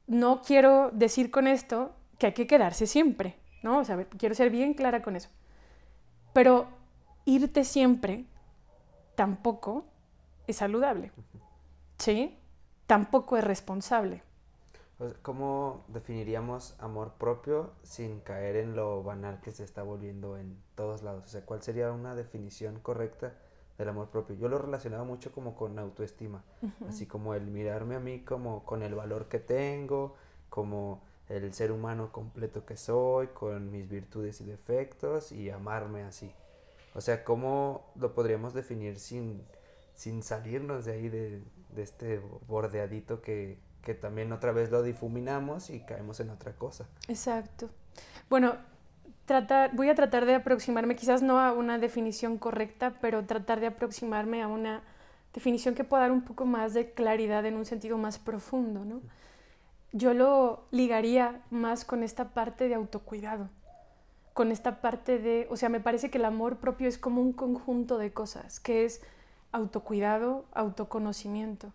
B: No quiero decir con esto que hay que quedarse siempre, ¿no? O sea, quiero ser bien clara con eso. Pero irte siempre tampoco es saludable. ¿Sí? Tampoco es responsable.
A: ¿Cómo definiríamos amor propio sin caer en lo banal que se está volviendo en todos lados? O sea, ¿cuál sería una definición correcta del amor propio? Yo lo relacionaba mucho como con autoestima, así como el mirarme a mí como con el valor que tengo, como el ser humano completo que soy, con mis virtudes y defectos y amarme así. O sea, ¿cómo lo podríamos definir sin, sin salirnos de ahí de, de este bordeadito que, que también otra vez lo difuminamos y caemos en otra cosa.
B: Exacto. Bueno, tratar, voy a tratar de aproximarme, quizás no a una definición correcta, pero tratar de aproximarme a una definición que pueda dar un poco más de claridad en un sentido más profundo, ¿no? Yo lo ligaría más con esta parte de autocuidado, con esta parte de, o sea, me parece que el amor propio es como un conjunto de cosas, que es autocuidado, autoconocimiento.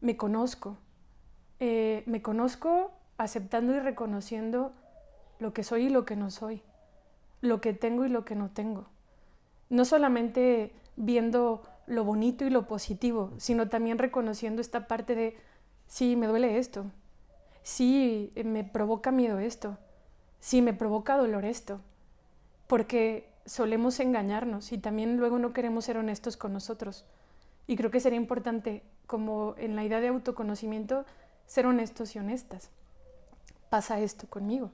B: Me conozco, eh, me conozco aceptando y reconociendo lo que soy y lo que no soy, lo que tengo y lo que no tengo. No solamente viendo lo bonito y lo positivo, sino también reconociendo esta parte de, sí, me duele esto, sí, me provoca miedo esto, sí, me provoca dolor esto, porque solemos engañarnos y también luego no queremos ser honestos con nosotros. Y creo que sería importante, como en la idea de autoconocimiento, ser honestos y honestas. Pasa esto conmigo.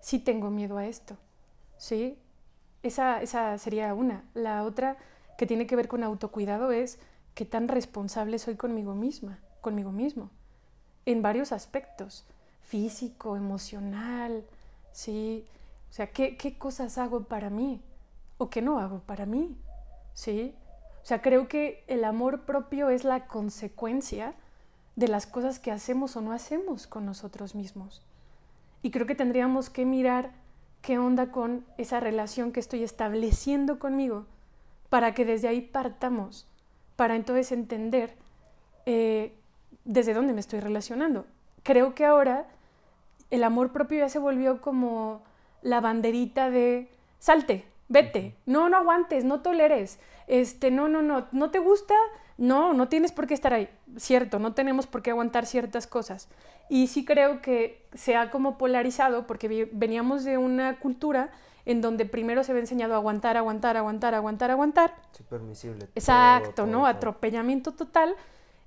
B: Sí tengo miedo a esto. ¿Sí? Esa, esa sería una. La otra que tiene que ver con autocuidado es qué tan responsable soy conmigo misma, conmigo mismo, en varios aspectos, físico, emocional, ¿sí? O sea, ¿qué, qué cosas hago para mí o qué no hago para mí? ¿Sí? O sea, creo que el amor propio es la consecuencia de las cosas que hacemos o no hacemos con nosotros mismos. Y creo que tendríamos que mirar qué onda con esa relación que estoy estableciendo conmigo para que desde ahí partamos, para entonces entender eh, desde dónde me estoy relacionando. Creo que ahora el amor propio ya se volvió como la banderita de salte, vete, no, no aguantes, no toleres, este, no, no, no, no te gusta, no, no tienes por qué estar ahí. Cierto, no tenemos por qué aguantar ciertas cosas. Y sí creo que se ha como polarizado porque veníamos de una cultura en donde primero se había enseñado a aguantar, aguantar, aguantar, aguantar, aguantar.
A: Sí, permisible.
B: Exacto, ¿no? Atropellamiento total.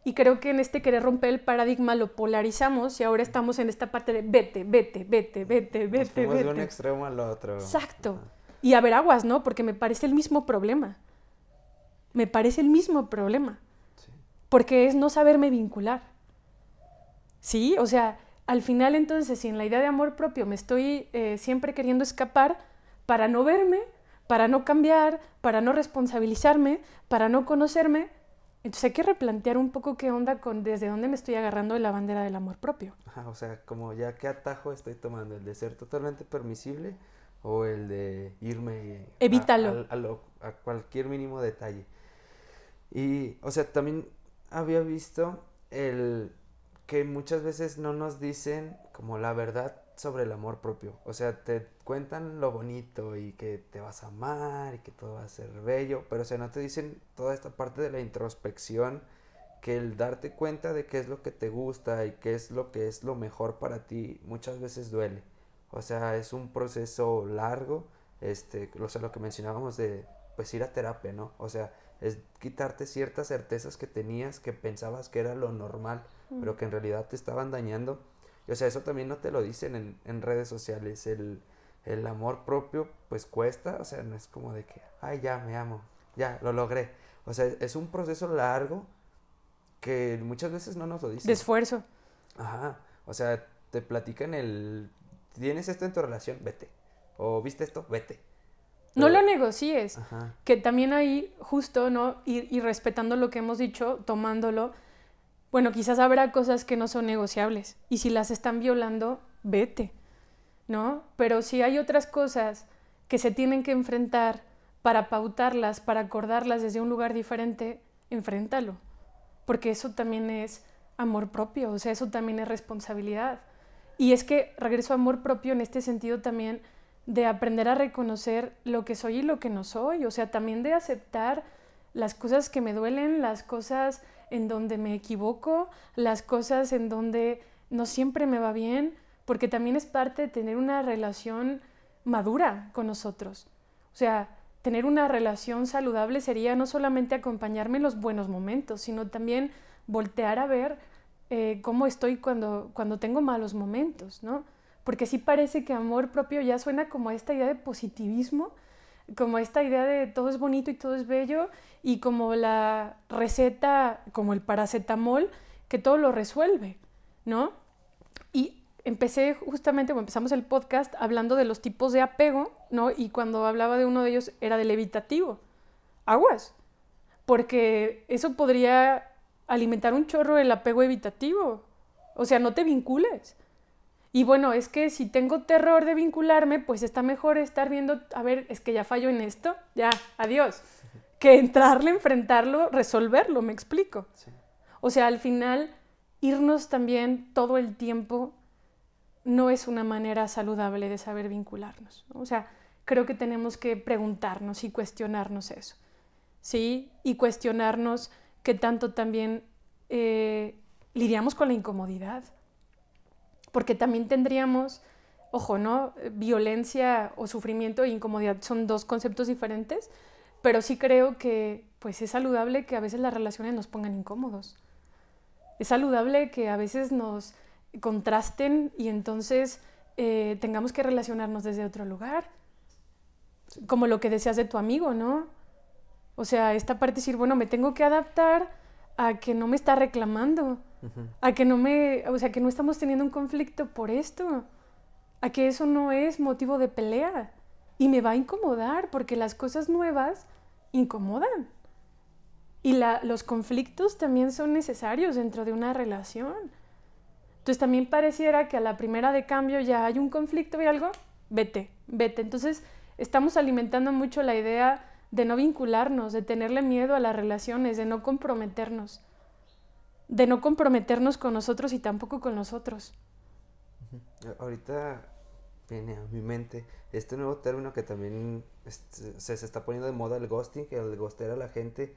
B: Y creo que en este querer romper el paradigma lo polarizamos y ahora estamos en esta parte de vete, vete, vete, vete, vete, vete.
A: de un extremo al otro.
B: Exacto. Y a ver aguas, ¿no? Porque me parece el mismo problema me parece el mismo problema. Porque es no saberme vincular. Sí, o sea, al final entonces, si en la idea de amor propio me estoy eh, siempre queriendo escapar para no verme, para no cambiar, para no responsabilizarme, para no conocerme, Entonces hay que replantear un poco qué onda con desde dónde me estoy agarrando de la bandera del amor propio.
A: Ajá, o sea, como ya qué atajo estoy tomando, el de ser totalmente permisible o el de irme
B: Evítalo.
A: A, a cualquier mínimo detalle. Y, o sea, también había visto el que muchas veces no nos dicen como la verdad sobre el amor propio. O sea, te cuentan lo bonito y que te vas a amar y que todo va a ser bello, pero o sea, no te dicen toda esta parte de la introspección, que el darte cuenta de qué es lo que te gusta y qué es lo que es lo mejor para ti muchas veces duele. O sea, es un proceso largo, este, o sea, lo que mencionábamos de pues ir a terapia, ¿no? O sea, es quitarte ciertas certezas que tenías que pensabas que era lo normal, pero mm. que en realidad te estaban dañando y, o sea, eso también no te lo dicen en, en redes sociales. El, el, amor propio, pues cuesta. O sea, no es como de que, ay, ya me amo, ya lo logré. O sea, es un proceso largo que muchas veces no nos lo dicen.
B: De esfuerzo.
A: Ajá. O sea, te platican el, tienes esto en tu relación, vete. O viste esto, vete.
B: No lo negocies. Ajá. Que también ahí, justo, ¿no? y respetando lo que hemos dicho, tomándolo bueno, quizás habrá cosas que no son negociables y si las están violando, vete, ¿no? Pero si hay otras cosas que se tienen que enfrentar para pautarlas, para acordarlas desde un lugar diferente, enfréntalo, porque eso también es amor propio, o sea, eso también es responsabilidad. Y es que regreso a amor propio en este sentido también de aprender a reconocer lo que soy y lo que no soy, o sea, también de aceptar las cosas que me duelen, las cosas en donde me equivoco, las cosas en donde no siempre me va bien, porque también es parte de tener una relación madura con nosotros. O sea, tener una relación saludable sería no solamente acompañarme en los buenos momentos, sino también voltear a ver eh, cómo estoy cuando, cuando tengo malos momentos, ¿no? Porque sí parece que amor propio ya suena como esta idea de positivismo, como esta idea de todo es bonito y todo es bello y como la receta, como el paracetamol, que todo lo resuelve, ¿no? Y empecé justamente, cuando empezamos el podcast, hablando de los tipos de apego, ¿no? Y cuando hablaba de uno de ellos era del evitativo. Aguas, porque eso podría alimentar un chorro el apego evitativo. O sea, no te vincules. Y bueno, es que si tengo terror de vincularme, pues está mejor estar viendo, a ver, es que ya fallo en esto, ya, adiós. Que entrarle, enfrentarlo, resolverlo, me explico. O sea, al final, irnos también todo el tiempo no es una manera saludable de saber vincularnos. O sea, creo que tenemos que preguntarnos y cuestionarnos eso. ¿Sí? Y cuestionarnos qué tanto también eh, lidiamos con la incomodidad porque también tendríamos, ojo, ¿no? Violencia o sufrimiento e incomodidad son dos conceptos diferentes, pero sí creo que pues es saludable que a veces las relaciones nos pongan incómodos. Es saludable que a veces nos contrasten y entonces eh, tengamos que relacionarnos desde otro lugar. Como lo que decías de tu amigo, ¿no? O sea, esta parte decir, bueno, me tengo que adaptar a que no me está reclamando, a que no me, o sea, que no estamos teniendo un conflicto por esto, a que eso no es motivo de pelea y me va a incomodar porque las cosas nuevas incomodan. Y la, los conflictos también son necesarios dentro de una relación. Entonces también pareciera que a la primera de cambio ya hay un conflicto y algo, vete, vete. Entonces estamos alimentando mucho la idea de no vincularnos, de tenerle miedo a las relaciones, de no comprometernos de no comprometernos con nosotros y tampoco con nosotros.
A: Ahorita viene a mi mente este nuevo término que también este, se, está poniendo de moda, el ghosting, el ghostear a la gente,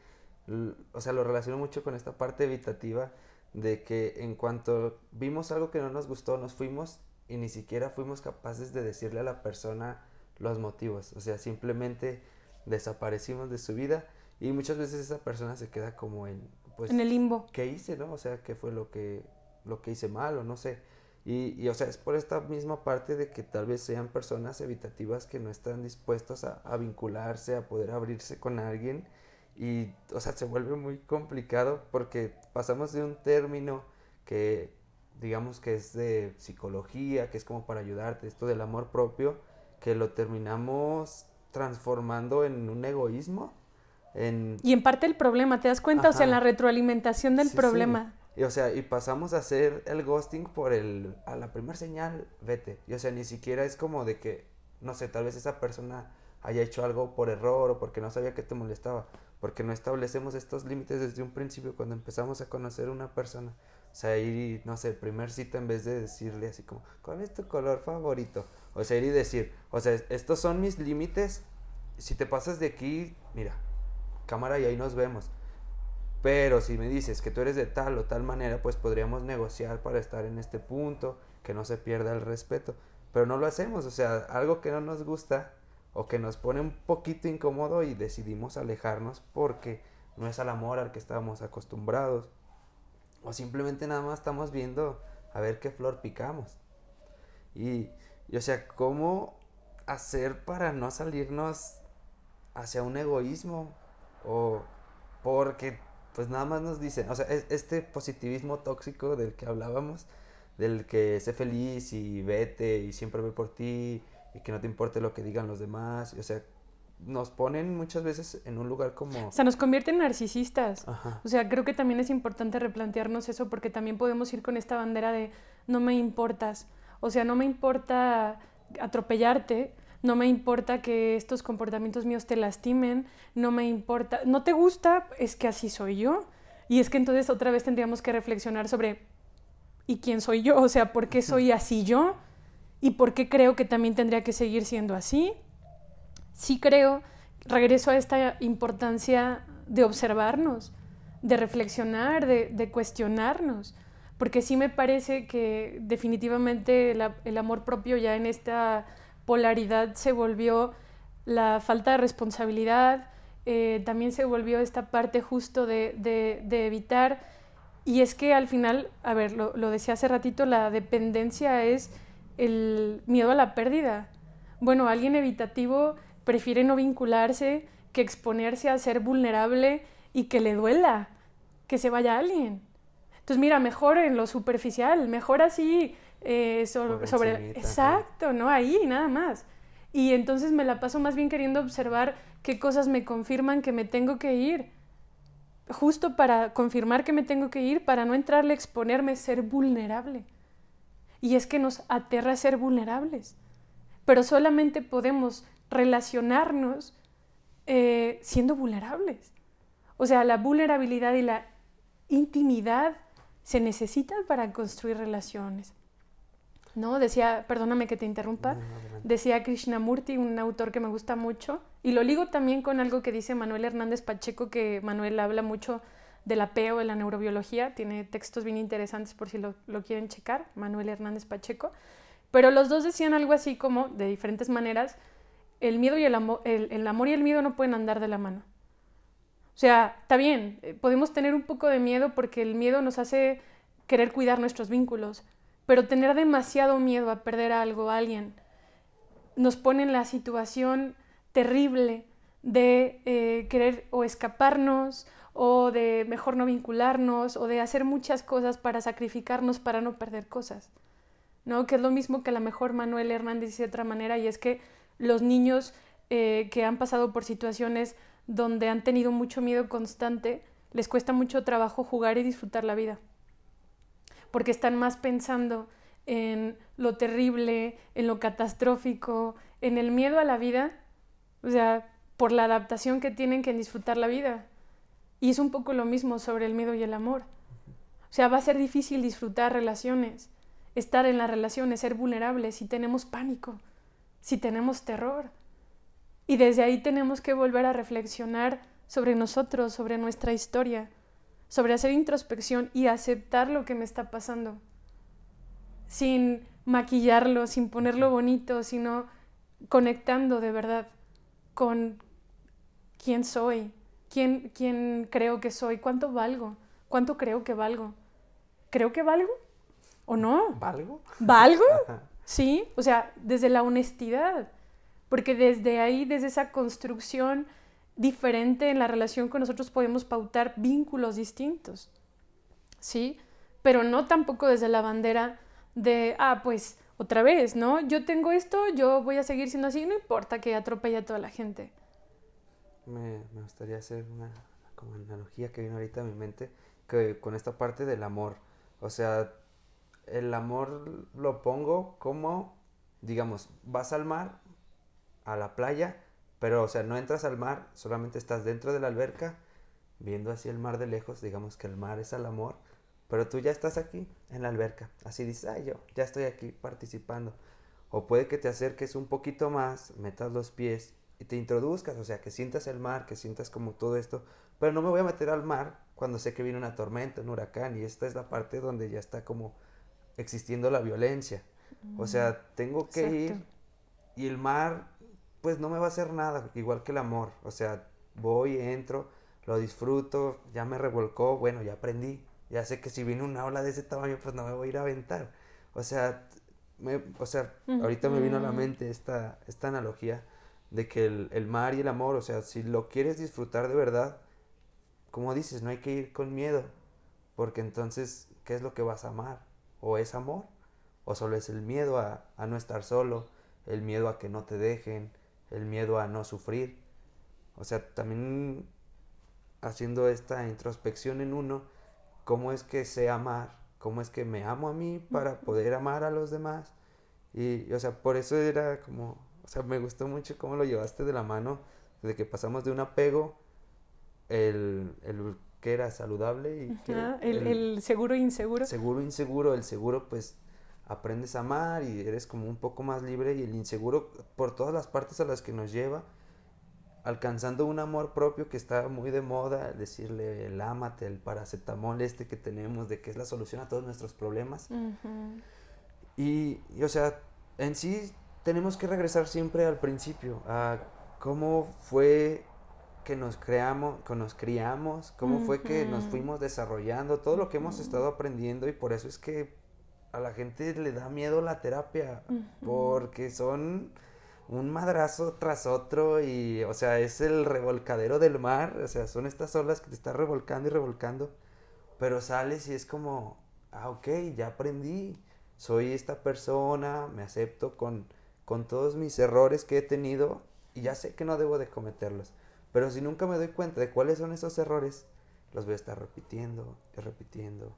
A: o sea, lo relaciono mucho con esta parte evitativa de que en cuanto vimos algo que no nos gustó, nos fuimos y ni siquiera fuimos capaces de decirle a la persona los motivos, o sea, simplemente desaparecimos de su vida y muchas veces esa persona se queda como en pues,
B: en el limbo.
A: ¿Qué hice, no? O sea, ¿qué fue lo que, lo que hice mal o no sé? Y, y, o sea, es por esta misma parte de que tal vez sean personas evitativas que no están dispuestas a, a vincularse, a poder abrirse con alguien. Y, o sea, se vuelve muy complicado porque pasamos de un término que, digamos que es de psicología, que es como para ayudarte, esto del amor propio, que lo terminamos transformando en un egoísmo
B: Y en parte el problema, ¿te das cuenta? O sea, en la retroalimentación del problema.
A: Y, o sea, y pasamos a hacer el ghosting por el, a la primera señal, vete. Y o sea, ni siquiera es como de que, no sé, tal vez esa persona haya hecho algo por error o porque no sabía que te molestaba. Porque no establecemos estos límites desde un principio cuando empezamos a conocer a una persona. O sea, ir, no sé, primer cita en vez de decirle así como, ¿cuál es tu color favorito? O sea, ir y decir, o sea, estos son mis límites. Si te pasas de aquí, mira, cámara y ahí nos vemos. Pero si me dices que tú eres de tal o tal manera, pues podríamos negociar para estar en este punto, que no se pierda el respeto. Pero no lo hacemos, o sea, algo que no nos gusta o que nos pone un poquito incómodo y decidimos alejarnos porque no es al amor al que estábamos acostumbrados. O simplemente nada más estamos viendo a ver qué flor picamos. Y, y o sea, ¿cómo hacer para no salirnos hacia un egoísmo? O porque pues nada más nos dicen, o sea, este positivismo tóxico del que hablábamos, del que sé feliz y vete y siempre ve por ti y que no te importe lo que digan los demás, o sea, nos ponen muchas veces en un lugar como...
B: O sea, nos convierten en narcisistas. O sea, creo que también es importante replantearnos eso porque también podemos ir con esta bandera de no me importas. O sea, no me importa atropellarte, no me importa que estos comportamientos míos te lastimen, no me importa, no te gusta, es que así soy yo. Y es que entonces otra vez tendríamos que reflexionar sobre, ¿y quién soy yo? O sea, ¿por qué soy así yo? ¿Y por qué creo que también tendría que seguir siendo así? Sí creo, regreso a esta importancia de observarnos, de reflexionar, de, cuestionarnos, porque sí me parece que definitivamente el amor propio ya en esta polaridad se volvió la falta de responsabilidad, eh, también se volvió esta parte justo de, evitar. Y es que al final, a ver, lo, decía hace ratito, la dependencia es el miedo a la pérdida. Bueno, alguien evitativo prefiere no vincularse que exponerse a ser vulnerable y que le duela que se vaya alguien. Entonces, mira, mejor en lo superficial, mejor así eh, sobre... exacto, ¿no? Ahí, nada más. Y entonces me la paso más bien queriendo observar qué cosas me confirman que me tengo que ir. Justo para confirmar que me tengo que ir, para no entrarle exponerme, ser vulnerable. Y es que nos aterra ser vulnerables. Pero solamente podemos relacionarnos eh, siendo vulnerables. O sea, la vulnerabilidad y la intimidad se necesitan para construir relaciones. ¿No? Decía, perdóname que te interrumpa, decía Krishnamurti, un autor que me gusta mucho, y lo ligo también con algo que dice Manuel Hernández Pacheco, que Manuel habla mucho del apeo, de la neurobiología, tiene textos bien interesantes por si lo, quieren checar, Manuel Hernández Pacheco, pero los dos decían algo así como, de diferentes maneras, el miedo y el amor, el amor y el miedo no pueden andar de la mano. O sea, está bien, eh, podemos tener un poco de miedo porque el miedo nos hace querer cuidar nuestros vínculos, pero tener demasiado miedo a perder algo, a alguien, nos pone en la situación terrible de eh, querer o escaparnos o de mejor no vincularnos o de hacer muchas cosas para sacrificarnos para no perder cosas. ¿no? Que es lo mismo que a lo mejor Manuel Hernández dice de otra manera y es que los niños eh, que han pasado por situaciones donde han tenido mucho miedo constante, les cuesta mucho trabajo jugar y disfrutar la vida porque están más pensando en lo terrible, en lo catastrófico, en el miedo a la vida, o sea, por la adaptación que tienen que disfrutar la vida. Y es un poco lo mismo sobre el miedo y el amor. O sea, va a ser difícil disfrutar relaciones, estar en las relaciones, ser vulnerables si tenemos pánico, si tenemos terror. Y desde ahí tenemos que volver a reflexionar sobre nosotros, sobre nuestra historia, sobre hacer introspección y aceptar lo que me está pasando, sin maquillarlo, sin ponerlo bonito, sino conectando de verdad con quién soy, quién, quién creo que soy, cuánto valgo, cuánto creo que valgo. ¿Creo que valgo o no?
A: ¿Valgo?
B: ¿Valgo? Sí, o sea, desde la honestidad, porque desde ahí, desde esa construcción diferente en la relación con nosotros podemos pautar vínculos distintos, ¿sí? Pero no tampoco desde la bandera de, ah, pues otra vez, ¿no? Yo tengo esto, yo voy a seguir siendo así, no importa que atropelle a toda la gente.
A: me, me gustaría hacer una como analogía que viene ahorita a mi mente, que con esta parte del amor. O sea, el amor lo pongo como, digamos, vas al mar, a la playa, pero, o sea, no entras al mar, solamente estás dentro de la alberca, viendo así el mar de lejos, digamos que el mar es el amor, pero tú ya estás aquí, en la alberca, así dices, ay, yo ya estoy aquí participando. O puede que te acerques un poquito más, metas los pies y te introduzcas, o sea, que sientas el mar, que sientas como todo esto, pero no me voy a meter al mar cuando sé que viene una tormenta, un huracán, y esta es la parte donde ya está como existiendo la violencia. O sea, mm, tengo que ir y el mar, pues no me va a hacer nada, igual que el amor. O sea, voy, entro, lo disfruto, ya me revolcó, bueno, ya aprendí. Ya sé que si viene una ola de ese tamaño, pues no me voy a ir a aventar. O sea, me, o sea, ahorita me vino a la mente esta, esta analogía de que el, el, mar y el amor, o sea, si lo quieres disfrutar de verdad, como dices, no hay que ir con miedo, porque entonces, ¿qué es lo que vas a amar? ¿O es amor? ¿O solo es el miedo a, a no estar solo, el miedo a que no te dejen, el miedo a no sufrir? O sea, también haciendo esta introspección en uno, ¿cómo es que sé amar? ¿Cómo es que me amo a mí para poder amar a los demás? Y, o sea, por eso era como, o sea, me gustó mucho cómo lo llevaste de la mano, de que pasamos de un apego el, el que era saludable y
B: el, seguro e inseguro.
A: Seguro inseguro, el seguro pues aprendes a amar y eres como un poco más libre y el inseguro por todas las partes a las que nos lleva, alcanzando un amor propio que está muy de moda, decirle el ámate, el paracetamol este que tenemos, de que es la solución a todos nuestros problemas. y, y, o sea, en sí tenemos que regresar siempre al principio, a cómo fue que nos creamos, que nos criamos, cómo fue que nos fuimos desarrollando, todo lo que hemos estado aprendiendo y por eso es que a la gente le da miedo la terapia, porque son un madrazo tras otro y, o sea, es el revolcadero del mar, o sea, son estas olas que te están revolcando y revolcando, pero sales y es como, ah, ok, ya aprendí, soy esta persona, me acepto con, con todos mis errores que he tenido y ya sé que no debo de cometerlos. Pero si nunca me doy cuenta de cuáles son esos errores, los voy a estar repitiendo y repitiendo.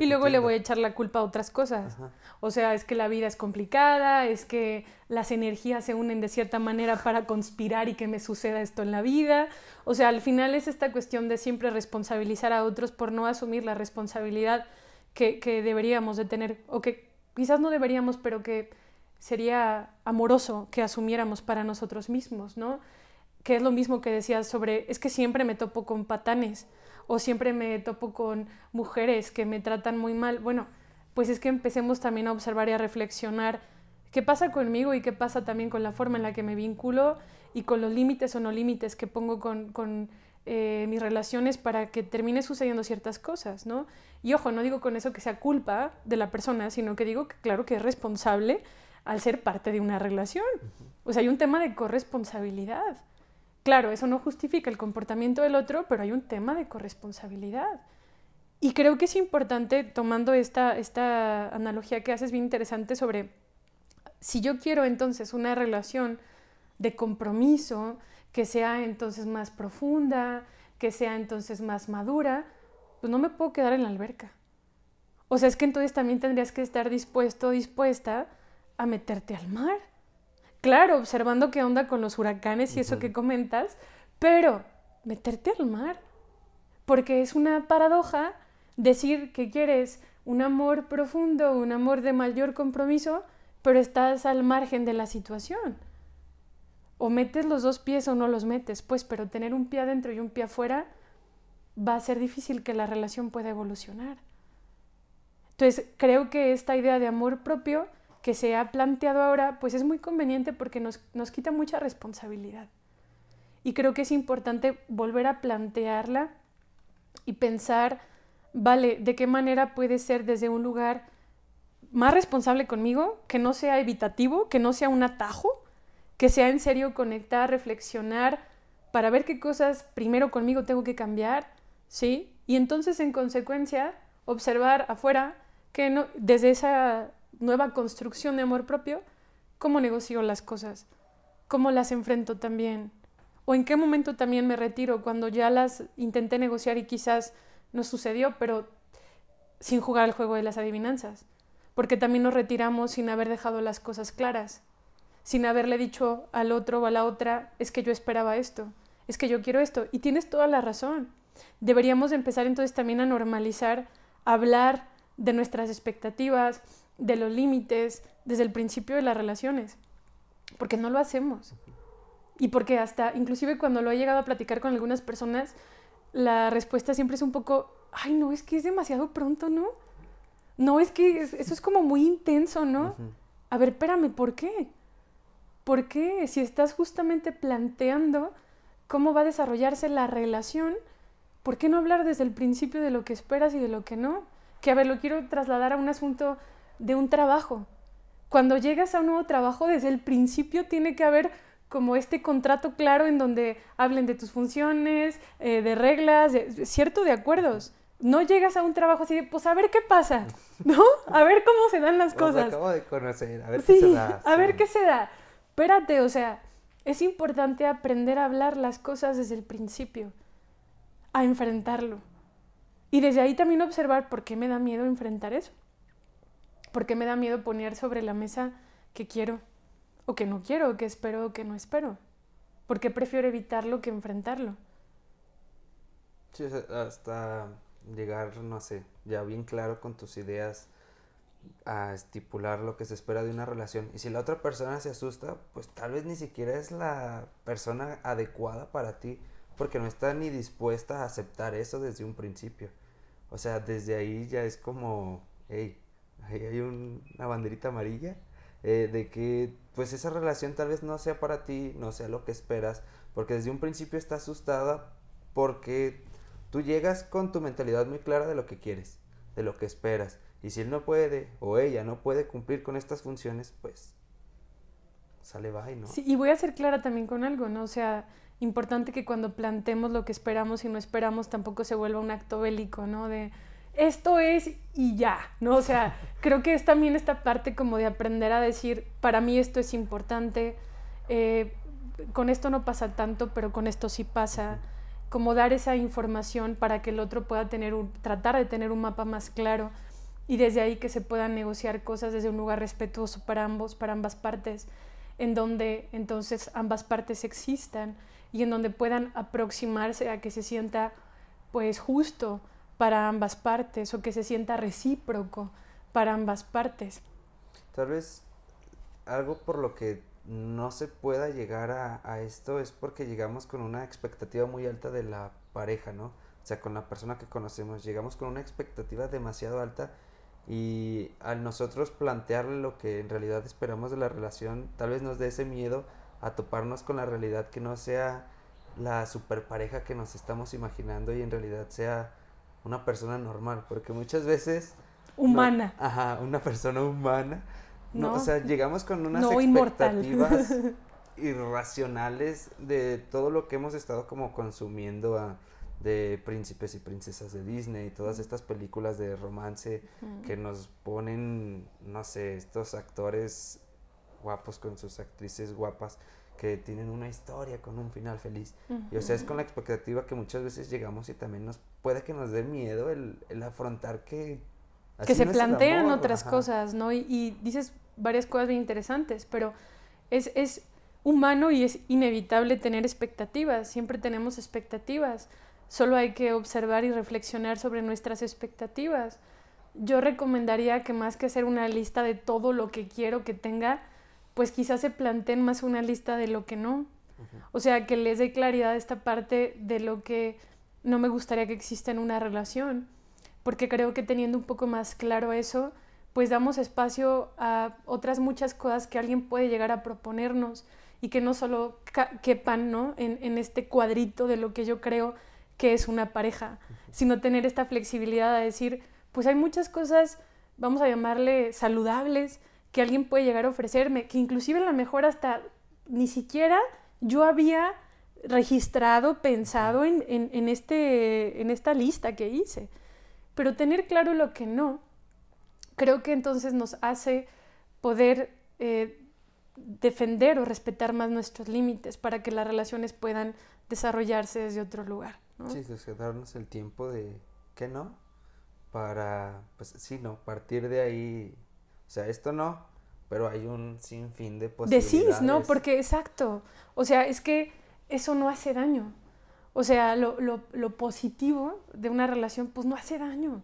B: Y, luego le voy a echar la culpa a otras cosas. O sea, es que la vida es complicada, es que las energías se unen de cierta manera para conspirar y que me suceda esto en la vida. O sea, al final es esta cuestión de siempre responsabilizar a otros por no asumir la responsabilidad que, que deberíamos de tener, o que quizás no deberíamos, pero que sería amoroso que asumiéramos para nosotros mismos, ¿no? que es lo mismo que decías sobre, es que siempre me topo con patanes o siempre me topo con mujeres que me tratan muy mal. Bueno, pues es que empecemos también a observar y a reflexionar qué pasa conmigo y qué pasa también con la forma en la que me vinculo y con los límites o no límites que pongo con, con eh, mis relaciones para que termine sucediendo ciertas cosas, ¿no? Y ojo, no digo con eso que sea culpa de la persona, sino que digo que claro que es responsable al ser parte de una relación. O sea, hay un tema de corresponsabilidad. Claro, eso no justifica el comportamiento del otro, pero hay un tema de corresponsabilidad. Y creo que es importante, tomando esta, esta analogía que haces bien interesante sobre si yo quiero entonces una relación de compromiso, que sea entonces más profunda, que sea entonces más madura, pues no me puedo quedar en la alberca. O sea, es que entonces también tendrías que estar dispuesto, dispuesta a meterte al mar claro, observando qué onda con los huracanes y eso que comentas, pero meterte al mar, porque es una paradoja decir que quieres un amor profundo, un amor de mayor compromiso, pero estás al margen de la situación. O metes los dos pies o no los metes, pues, pero tener un pie adentro y un pie afuera va a ser difícil que la relación pueda evolucionar. Entonces, creo que esta idea de amor propio que se ha planteado ahora, pues es muy conveniente porque nos, quita mucha responsabilidad. Y creo que es importante volver a plantearla y pensar, vale, ¿de qué manera puede ser desde un lugar más responsable conmigo, que no sea evitativo, que no sea un atajo, que sea en serio conectar, reflexionar, para ver qué cosas primero conmigo tengo que cambiar, ¿sí? Y entonces en consecuencia observar afuera que no, desde esa nueva construcción de amor propio, cómo negocio las cosas, cómo las enfrento también. ¿O en qué momento también me retiro cuando ya las intenté negociar y quizás no sucedió, pero sin jugar el juego de las adivinanzas? Porque también nos retiramos sin haber dejado las cosas claras, sin haberle dicho al otro o a la otra, es que yo esperaba esto, es que yo quiero esto. Y tienes toda la razón. Deberíamos empezar entonces también a normalizar, hablar de nuestras expectativas, de los límites, desde el principio de las relaciones, porque no lo hacemos. Y porque hasta, inclusive cuando lo he llegado a platicar con algunas personas, la respuesta siempre es un poco, ay, no, es que es demasiado pronto, ¿no? No, es que eso es como muy intenso, ¿no? A ver, espérame, ¿por qué? ¿Por qué? Si estás justamente planteando cómo va a desarrollarse la relación, ¿por qué no hablar desde el principio de lo que esperas y de lo que no? Que a ver, lo quiero trasladar a un asunto de un trabajo. Cuando llegas a un nuevo trabajo, desde el principio tiene que haber como este contrato claro en donde hablen de tus funciones, eh, de reglas, cierto, de acuerdos. No llegas a un trabajo así de, pues a ver qué pasa, ¿no? A ver cómo se dan las cosas.
A: acabo de conocer, a ver qué se da.
B: A ver qué se da. Espérate, o sea, es importante aprender a hablar las cosas desde el principio, a enfrentarlo. Y desde ahí también observar por qué me da miedo enfrentar eso. ¿Por qué me da miedo poner sobre la mesa que quiero o que no quiero, o que espero o que no espero? ¿Por qué prefiero evitarlo que enfrentarlo?
A: Sí, hasta llegar, no sé, ya bien claro con tus ideas a estipular lo que se espera de una relación. Y si la otra persona se asusta, pues tal vez ni siquiera es la persona adecuada para ti, porque no está ni dispuesta a aceptar eso desde un principio. O sea, desde ahí ya es como, hey, ahí hay una banderita amarilla eh, de que pues esa relación tal vez no sea para ti, no sea lo que esperas, porque desde un principio está asustada porque tú llegas con tu mentalidad muy clara de lo que quieres, de lo que esperas. Y si él no puede o ella no puede cumplir con estas funciones, pues sale bye, ¿no?
B: Sí, y voy a ser clara también con algo, ¿no? O sea, importante que cuando plantemos lo que esperamos y no esperamos tampoco se vuelva un acto bélico, ¿no? De esto es y ya, ¿no? O sea, creo que es también esta parte como de aprender a decir, para mí esto es importante, eh, con esto no pasa tanto, pero con esto sí pasa, como dar esa información para que el otro pueda tener un, tratar de tener un mapa más claro y desde ahí que se puedan negociar cosas desde un lugar respetuoso para ambos, para ambas partes, en donde entonces ambas partes existan y en donde puedan aproximarse a que se sienta pues justo para ambas partes o que se sienta recíproco para ambas partes.
A: Tal vez algo por lo que no se pueda llegar a, esto es porque llegamos con una expectativa muy alta de la pareja, ¿no? O sea, con la persona que conocemos, llegamos con una expectativa demasiado alta y al nosotros plantearle lo que en realidad esperamos de la relación, tal vez nos dé ese miedo a toparnos con la realidad que no sea la super pareja que nos estamos imaginando y en realidad sea una persona normal, porque muchas veces...
B: Humana.
A: ajá, una persona humana. No, o sea, llegamos con unas expectativas irracionales de todo lo que hemos estado como consumiendo a, de príncipes y princesas de Disney, y todas estas películas de romance que nos ponen, no sé, estos actores guapos con sus actrices guapas que tienen una historia con un final feliz. Y o sea, es con la expectativa que muchas veces llegamos y también nos puede que nos dé miedo el, afrontar que...
B: que se plantean otras cosas, ¿no? Y, dices varias cosas bien interesantes, pero es, es humano y es inevitable tener expectativas, siempre tenemos expectativas, solo hay que observar y reflexionar sobre nuestras expectativas. Yo recomendaría que más que hacer una lista de todo lo que quiero que tenga, pues quizás se planteen más una lista de lo que no. O sea, que les dé claridad esta parte de lo que no me gustaría que exista en una relación, porque creo que teniendo un poco más claro eso, pues damos espacio a otras muchas cosas que alguien puede llegar a proponernos y que no solo quepan ¿no? En, en, este cuadrito de lo que yo creo que es una pareja, sino tener esta flexibilidad a decir, pues hay muchas cosas, vamos a llamarle saludables, que alguien puede llegar a ofrecerme, que inclusive a lo mejor hasta ni siquiera yo había registrado, pensado en, en, este, en esta lista que hice. Pero tener claro lo que no, creo que entonces nos hace poder eh, defender o respetar más nuestros límites para que las relaciones puedan desarrollarse desde otro lugar. ¿no?
A: Sí, darnos el tiempo de que no, para, pues sí, no, partir de ahí, o sea, esto no, pero hay un sinfín de posibilidades.
B: Decís, ¿no? Porque exacto, o sea, es que eso no hace daño. O sea, lo, lo, positivo de una relación, pues no hace daño.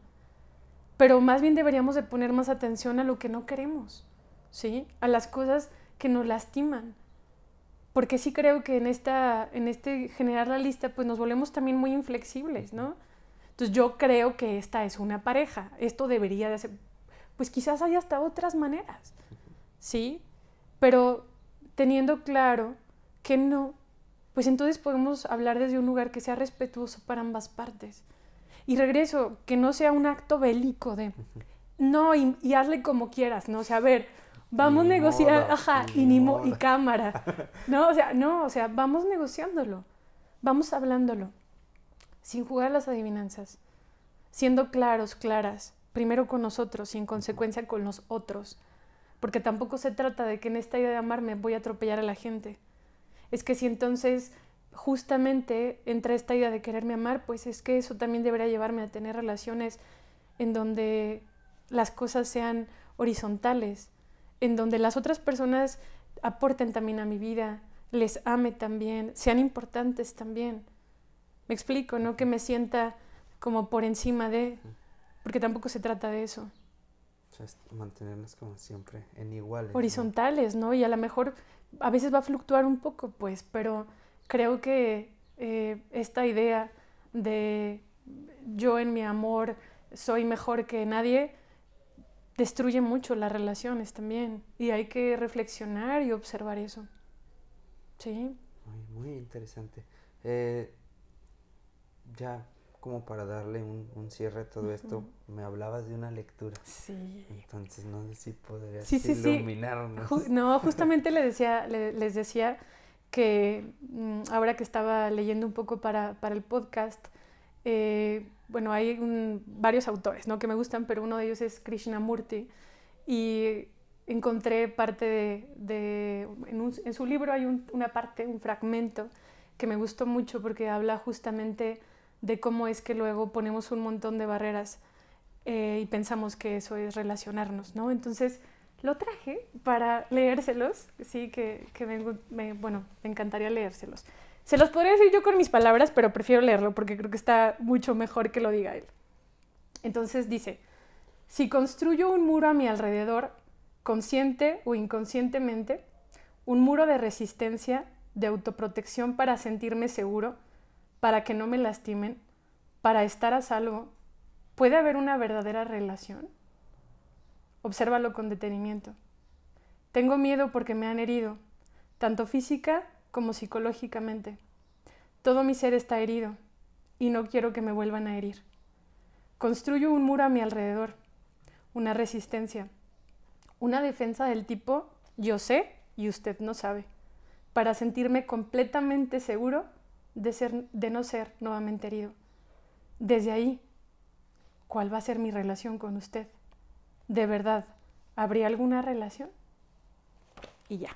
B: Pero más bien deberíamos de poner más atención a lo que no queremos, ¿sí? A las cosas que nos lastiman. Porque sí creo que en, esta, en este generar la lista, pues nos volvemos también muy inflexibles, ¿no? Entonces yo creo que esta es una pareja. Esto debería de ser, pues quizás haya hasta otras maneras, ¿sí? Pero teniendo claro que no, pues entonces podemos hablar desde un lugar que sea respetuoso para ambas partes. Y regreso, que no sea un acto bélico de, no, y, hazle como quieras, ¿no? O sea, a ver, vamos a negociar, ajá, y, ni y cámara, ¿no? O sea, no, o sea, vamos negociándolo, vamos hablándolo sin jugar las adivinanzas, siendo claros, claras, primero con nosotros y en consecuencia con los otros. Porque tampoco se trata de que en esta idea de amarme voy a atropellar a la gente. Es que si entonces justamente entra esta idea de quererme amar, pues es que eso también debería llevarme a tener relaciones en donde las cosas sean horizontales, en donde las otras personas aporten también a mi vida, les ame también, sean importantes también. Me explico, no que me sienta como por encima de, porque tampoco se trata de eso.
A: Sea, mantenernos como siempre en iguales.
B: Horizontales, ¿no? Y a lo mejor a veces va a fluctuar un poco, pues, pero creo que eh, esta idea de yo en mi amor soy mejor que nadie destruye mucho las relaciones también. Y hay que reflexionar y observar eso. Sí.
A: Muy, muy interesante. Eh, ya como para darle un, cierre a todo esto, me hablabas de una lectura.
B: Sí.
A: Entonces no sé si podrías
B: sí, sí,
A: iluminarnos.
B: no, justamente le decía, les decía que mm, ahora que estaba leyendo un poco para, el podcast, eh, bueno, hay varios autores ¿no? que me gustan, pero uno de ellos es Krishnamurti. Y encontré parte de, en, su libro hay una parte, un fragmento que me gustó mucho porque habla justamente de cómo es que luego ponemos un montón de barreras eh, y pensamos que eso es relacionarnos, ¿no? Entonces lo traje para leérselos, sí, que, me, bueno, me encantaría leérselos. Se los podría decir yo con mis palabras, pero prefiero leerlo porque creo que está mucho mejor que lo diga él. Entonces dice, si construyo un muro a mi alrededor, consciente o inconscientemente, un muro de resistencia, de autoprotección para sentirme seguro, para que no me lastimen, para estar a salvo, ¿puede haber una verdadera relación? Obsérvalo con detenimiento. Tengo miedo porque me han herido, tanto física como psicológicamente. Todo mi ser está herido y no quiero que me vuelvan a herir. Construyo un muro a mi alrededor, una resistencia, una defensa del tipo yo sé y usted no sabe, para sentirme completamente seguro de, ser, de no ser nuevamente herido. Desde ahí, ¿cuál va a ser mi relación con usted? ¿De verdad habría alguna relación? Y ya.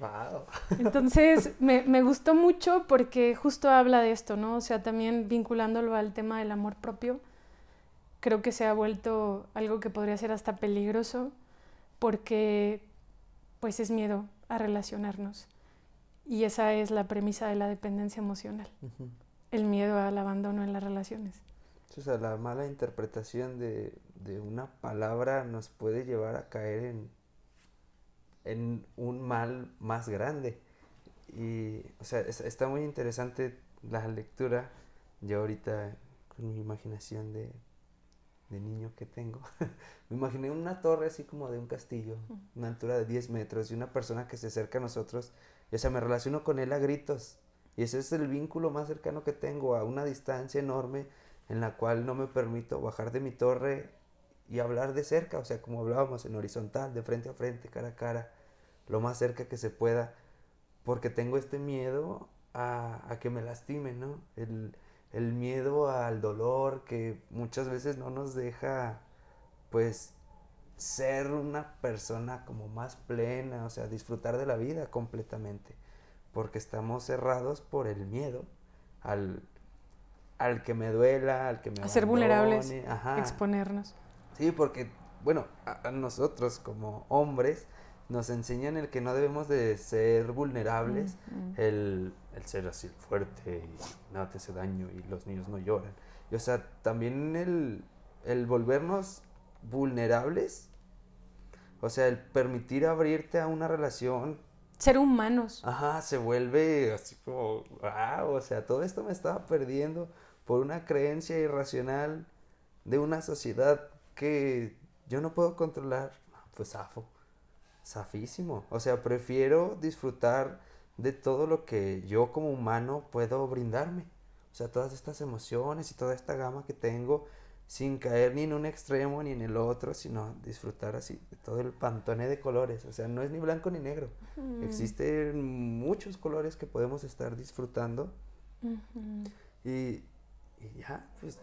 A: Wow.
B: Entonces me, me, gustó mucho porque justo habla de esto, ¿no? O sea, también vinculándolo al tema del amor propio, creo que se ha vuelto algo que podría ser hasta peligroso porque pues es miedo a relacionarnos. Y esa es la premisa de la dependencia emocional, el miedo al abandono en las relaciones.
A: O sea, la mala interpretación de, una palabra nos puede llevar a caer en, en un mal más grande. Y, o sea, está muy interesante la lectura. Yo ahorita, con mi imaginación de, de niño que tengo, me imaginé una torre así como de un castillo, una altura de 10 metros, y una persona que se acerca a nosotros o sea, me relaciono con él a gritos. Y ese es el vínculo más cercano que tengo, a una distancia enorme en la cual no me permito bajar de mi torre y hablar de cerca, o sea, como hablábamos, en horizontal, de frente a frente, cara a cara, lo más cerca que se pueda, porque tengo este miedo a, que me lastimen, ¿no? El, el miedo al dolor que muchas veces no nos deja, pues, ser una persona como más plena, o sea, disfrutar de la vida completamente, porque estamos cerrados por el miedo al, al que me duela, al que me...
B: A ser vulnerables, exponernos.
A: Sí, porque, bueno, a, nosotros como hombres nos enseñan el que no debemos de ser vulnerables, el, el, ser así fuerte y nada te hace daño y los niños no lloran. Y, o sea, también el, el volvernos vulnerables, o sea, el permitir abrirte a una relación.
B: Ser humanos.
A: Ajá, se vuelve así como, wow, o sea, todo esto me estaba perdiendo por una creencia irracional de una sociedad que yo no puedo controlar. Pues zafo, zafísimo. O sea, prefiero disfrutar de todo lo que yo como humano puedo brindarme. O sea, todas estas emociones y toda esta gama que tengo sin caer ni en un extremo ni en el otro, sino disfrutar así de todo el pantone de colores. O sea, no es ni blanco ni negro. Existen muchos colores que podemos estar disfrutando. y, y, ya, pues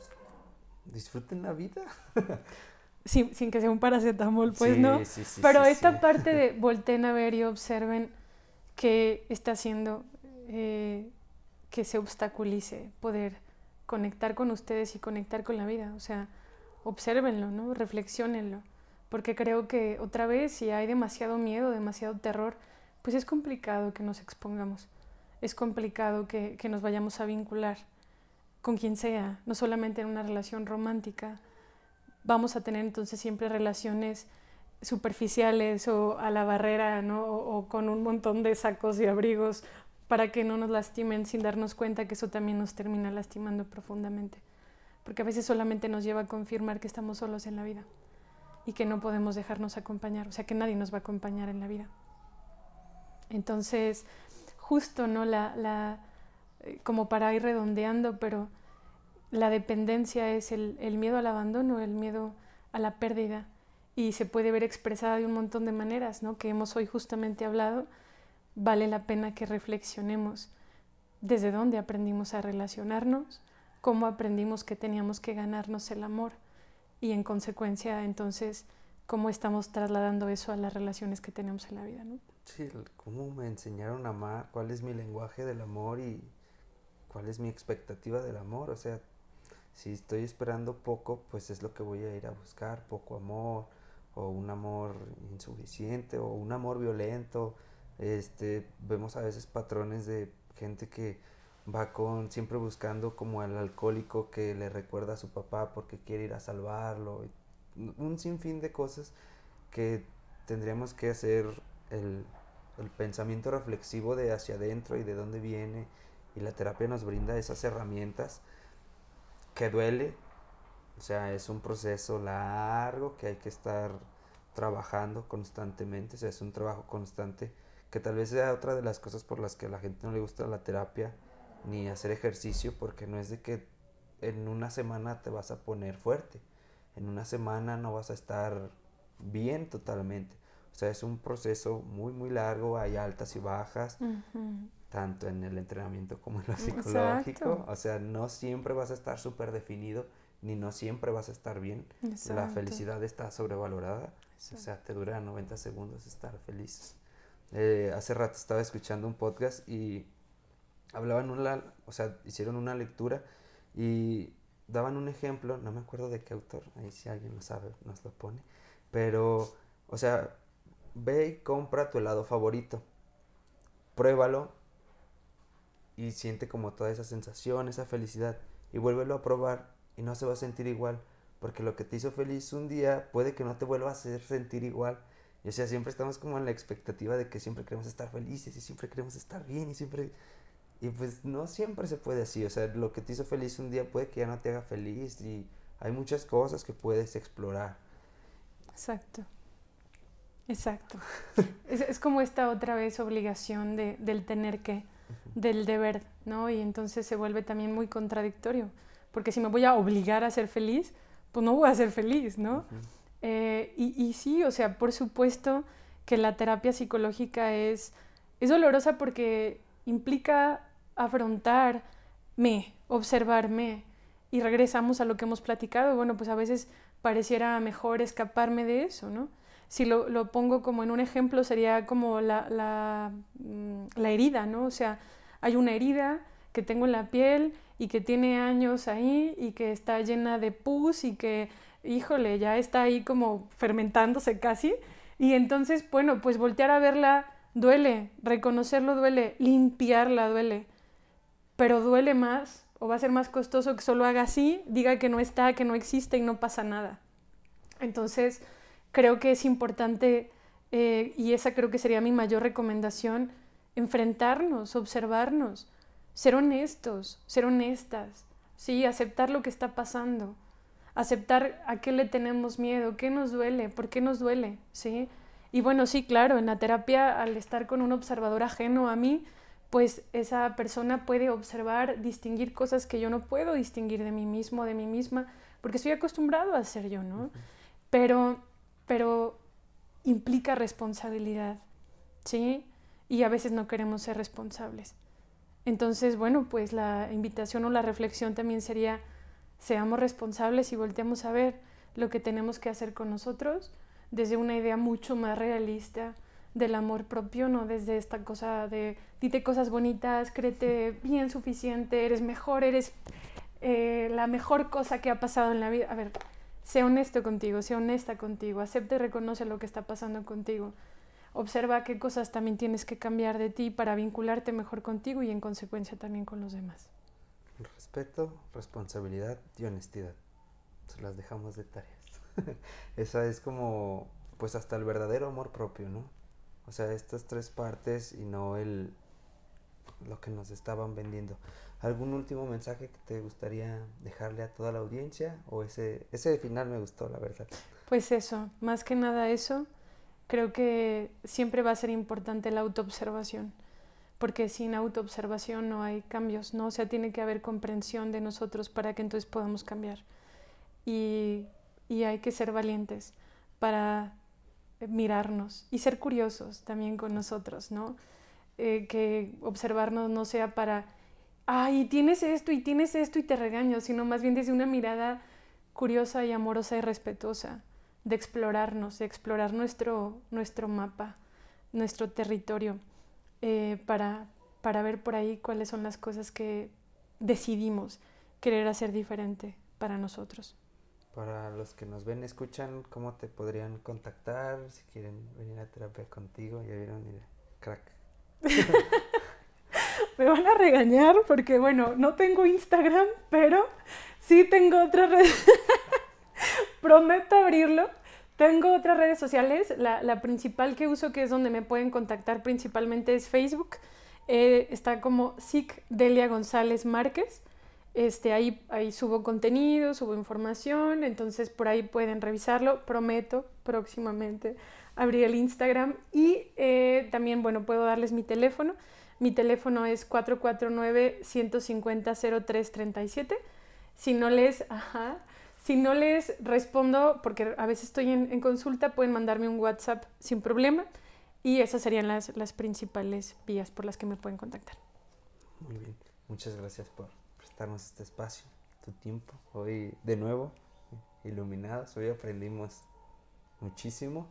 A: disfruten la vida.
B: sin, sin, que sea un paracetamol, pues no. Sí, sí, Pero esta parte de volteen a ver y observen qué está haciendo eh, que se obstaculice poder conectar con ustedes y conectar con la vida. O sea, obsérvenlo, ¿no? Reflexionenlo. Porque creo que otra vez, si hay demasiado miedo, demasiado terror, pues es complicado que nos expongamos. Es complicado que, que nos vayamos a vincular con quien sea, no solamente en una relación romántica. Vamos a tener entonces siempre relaciones superficiales o a la barrera, ¿no? O, o, con un montón de sacos y abrigos para que no nos lastimen sin darnos cuenta que eso también nos termina lastimando profundamente. Porque a veces solamente nos lleva a confirmar que estamos solos en la vida y que no podemos dejarnos acompañar, o sea, que nadie nos va a acompañar en la vida. Entonces, justo, ¿no? La, la, eh, como para ir redondeando, pero la dependencia es el, el miedo al abandono, el miedo a la pérdida, y se puede ver expresada de un montón de maneras, ¿no? Que hemos hoy justamente hablado, vale la pena que reflexionemos desde dónde aprendimos a relacionarnos, cómo aprendimos que teníamos que ganarnos el amor y en consecuencia entonces cómo estamos trasladando eso a las relaciones que tenemos en la vida, ¿no?
A: Sí, cómo me enseñaron a amar, cuál es mi lenguaje del amor y cuál es mi expectativa del amor, o sea, si estoy esperando poco, pues es lo que voy a ir a buscar, poco amor o un amor insuficiente o un amor violento, este, vemos a veces patrones de gente que va con siempre buscando como al alcohólico que le recuerda a su papá porque quiere ir a salvarlo. Un sinfín de cosas que tendríamos que hacer el, el pensamiento reflexivo de hacia adentro y de dónde viene. Y la terapia nos brinda esas herramientas que duele. O sea, es un proceso largo que hay que estar trabajando constantemente. O sea, es un trabajo constante que tal vez sea otra de las cosas por las que a la gente no le gusta la terapia ni hacer ejercicio, porque no es de que en una semana te vas a poner fuerte, en una semana no vas a estar bien totalmente. O sea, es un proceso muy, muy largo, hay altas y bajas, tanto en el entrenamiento como en lo psicológico. O sea, no siempre vas a estar súper definido, ni no siempre vas a estar bien. La felicidad está sobrevalorada. O sea, te dura 90 segundos estar feliz. Eh, hace rato estaba escuchando un podcast y hablaban una, o sea, hicieron una lectura y daban un ejemplo, no me acuerdo de qué autor, ahí si alguien lo sabe nos lo pone, pero, o sea, ve y compra tu helado favorito, pruébalo y siente como toda esa sensación, esa felicidad y vuélvelo a probar y no se va a sentir igual, porque lo que te hizo feliz un día puede que no te vuelva a hacer sentir igual y o sea, siempre estamos como en la expectativa de que siempre queremos estar felices y siempre queremos estar bien y siempre... Y pues no siempre se puede así, o sea, lo que te hizo feliz un día puede que ya no te haga feliz y hay muchas cosas que puedes explorar.
B: Exacto. Exacto. es, es, como esta otra vez obligación de, del tener que, del deber, ¿no? Y entonces se vuelve también muy contradictorio, porque si me voy a obligar a ser feliz, pues no voy a ser feliz, ¿no? Eh, y, sí, o sea, por supuesto que la terapia psicológica es, es dolorosa porque implica afrontarme, observarme, y regresamos a lo que hemos platicado. Bueno, pues a veces pareciera mejor escaparme de eso, ¿no? Si lo, lo pongo como en un ejemplo, sería como la, la, mm, la herida, ¿no? O sea, hay una herida que tengo en la piel y que tiene años ahí y que está llena de pus y que, híjole, ya está ahí como fermentándose casi. Y entonces, bueno, pues voltear a verla duele, reconocerlo duele, limpiarla duele, pero duele más o va a ser más costoso que solo haga así, diga que no está, que no existe y no pasa nada. Entonces, creo que es importante, eh, y esa creo que sería mi mayor recomendación, enfrentarnos, observarnos, ser honestos, ser honestas, ¿sí? aceptar lo que está pasando, aceptar a qué le tenemos miedo, qué nos duele, por qué nos duele, ¿sí? Y bueno, sí, claro, en la terapia, al estar con un observador ajeno a mí, pues esa persona puede observar, distinguir cosas que yo no puedo distinguir de mí mismo, de mí misma, porque estoy acostumbrado a ser yo, ¿no? Pero, pero implica responsabilidad, ¿sí? Y a veces no queremos ser responsables. Entonces, bueno, pues la invitación o la reflexión también sería, seamos responsables y volteemos a ver lo que tenemos que hacer con nosotros desde una idea mucho más realista del amor propio, no desde esta cosa de dite cosas bonitas, créete bien suficiente, eres mejor, eres eh, la mejor cosa que ha pasado en la vida. A ver, sé honesto contigo, sé honesta contigo, acepta y reconoce lo que está pasando contigo. Observa qué cosas también tienes que cambiar de ti para vincularte mejor contigo y en consecuencia también con los demás.
A: Respeto, responsabilidad y honestidad. Se las dejamos de tareas. Esa es como, pues hasta el verdadero amor propio, ¿no? O sea, estas tres partes y no el lo que nos estaban vendiendo. ¿Algún último mensaje que te gustaría dejarle a toda la audiencia? O ese, ese final me gustó, la verdad.
B: Pues eso, más que nada eso creo que siempre va a ser importante la autoobservación, porque sin autoobservación no hay cambios, ¿no? O sea, tiene que haber comprensión de nosotros para que entonces podamos cambiar. Y, y hay que ser valientes para mirarnos y ser curiosos también con nosotros, ¿no? Eh, que observarnos no sea para, ay, tienes esto y tienes esto y te regaño, sino más bien desde una mirada curiosa y amorosa y respetuosa de explorarnos, de explorar nuestro, nuestro mapa, nuestro territorio, eh, para, para ver por ahí cuáles son las cosas que decidimos querer hacer diferente para nosotros.
A: Para los que nos ven, escuchan, ¿cómo te podrían contactar si quieren venir a terapia contigo? Ya vieron, mira, crack.
B: Me van a regañar porque, bueno, no tengo Instagram, pero sí tengo otra red. Prometo abrirlo. Tengo otras redes sociales. La, principal que uso, que es donde me pueden contactar principalmente, es Facebook. Eh, está como SIC Delia González Márquez. Este, ahí, ahí subo contenido, subo información, entonces por ahí pueden revisarlo. Prometo próximamente abrir el Instagram y eh, también, bueno, puedo darles mi teléfono. Mi teléfono es 449-150-0337. Si no les, ajá, si no les respondo, porque a veces estoy en, consulta, pueden mandarme un WhatsApp sin problema y esas serían las, las principales vías por las que me pueden contactar.
A: Muy bien, muchas gracias por prestarnos este espacio, tu tiempo. Hoy de nuevo, iluminados, hoy aprendimos muchísimo.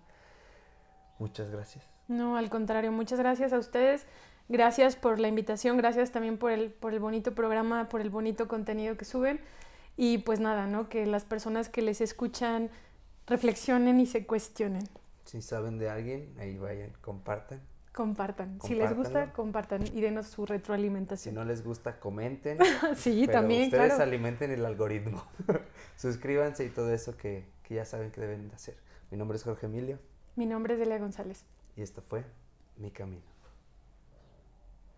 A: Muchas gracias.
B: No, al contrario, muchas gracias a ustedes. Gracias por la invitación, gracias también por el, por el bonito programa, por el bonito contenido que suben. Y pues nada, ¿no? Que las personas que les escuchan reflexionen y se cuestionen.
A: Si saben de alguien, ahí vayan, compartan.
B: Compartan. Si les gusta, compartan y denos su retroalimentación.
A: Si no les gusta, comenten.
B: sí, también,
A: ustedes alimenten el algoritmo. Suscríbanse y todo eso que, que ya saben que deben de hacer. Mi nombre es Jorge Emilio.
B: Mi nombre es Delia González.
A: Y esto fue Mi Camino.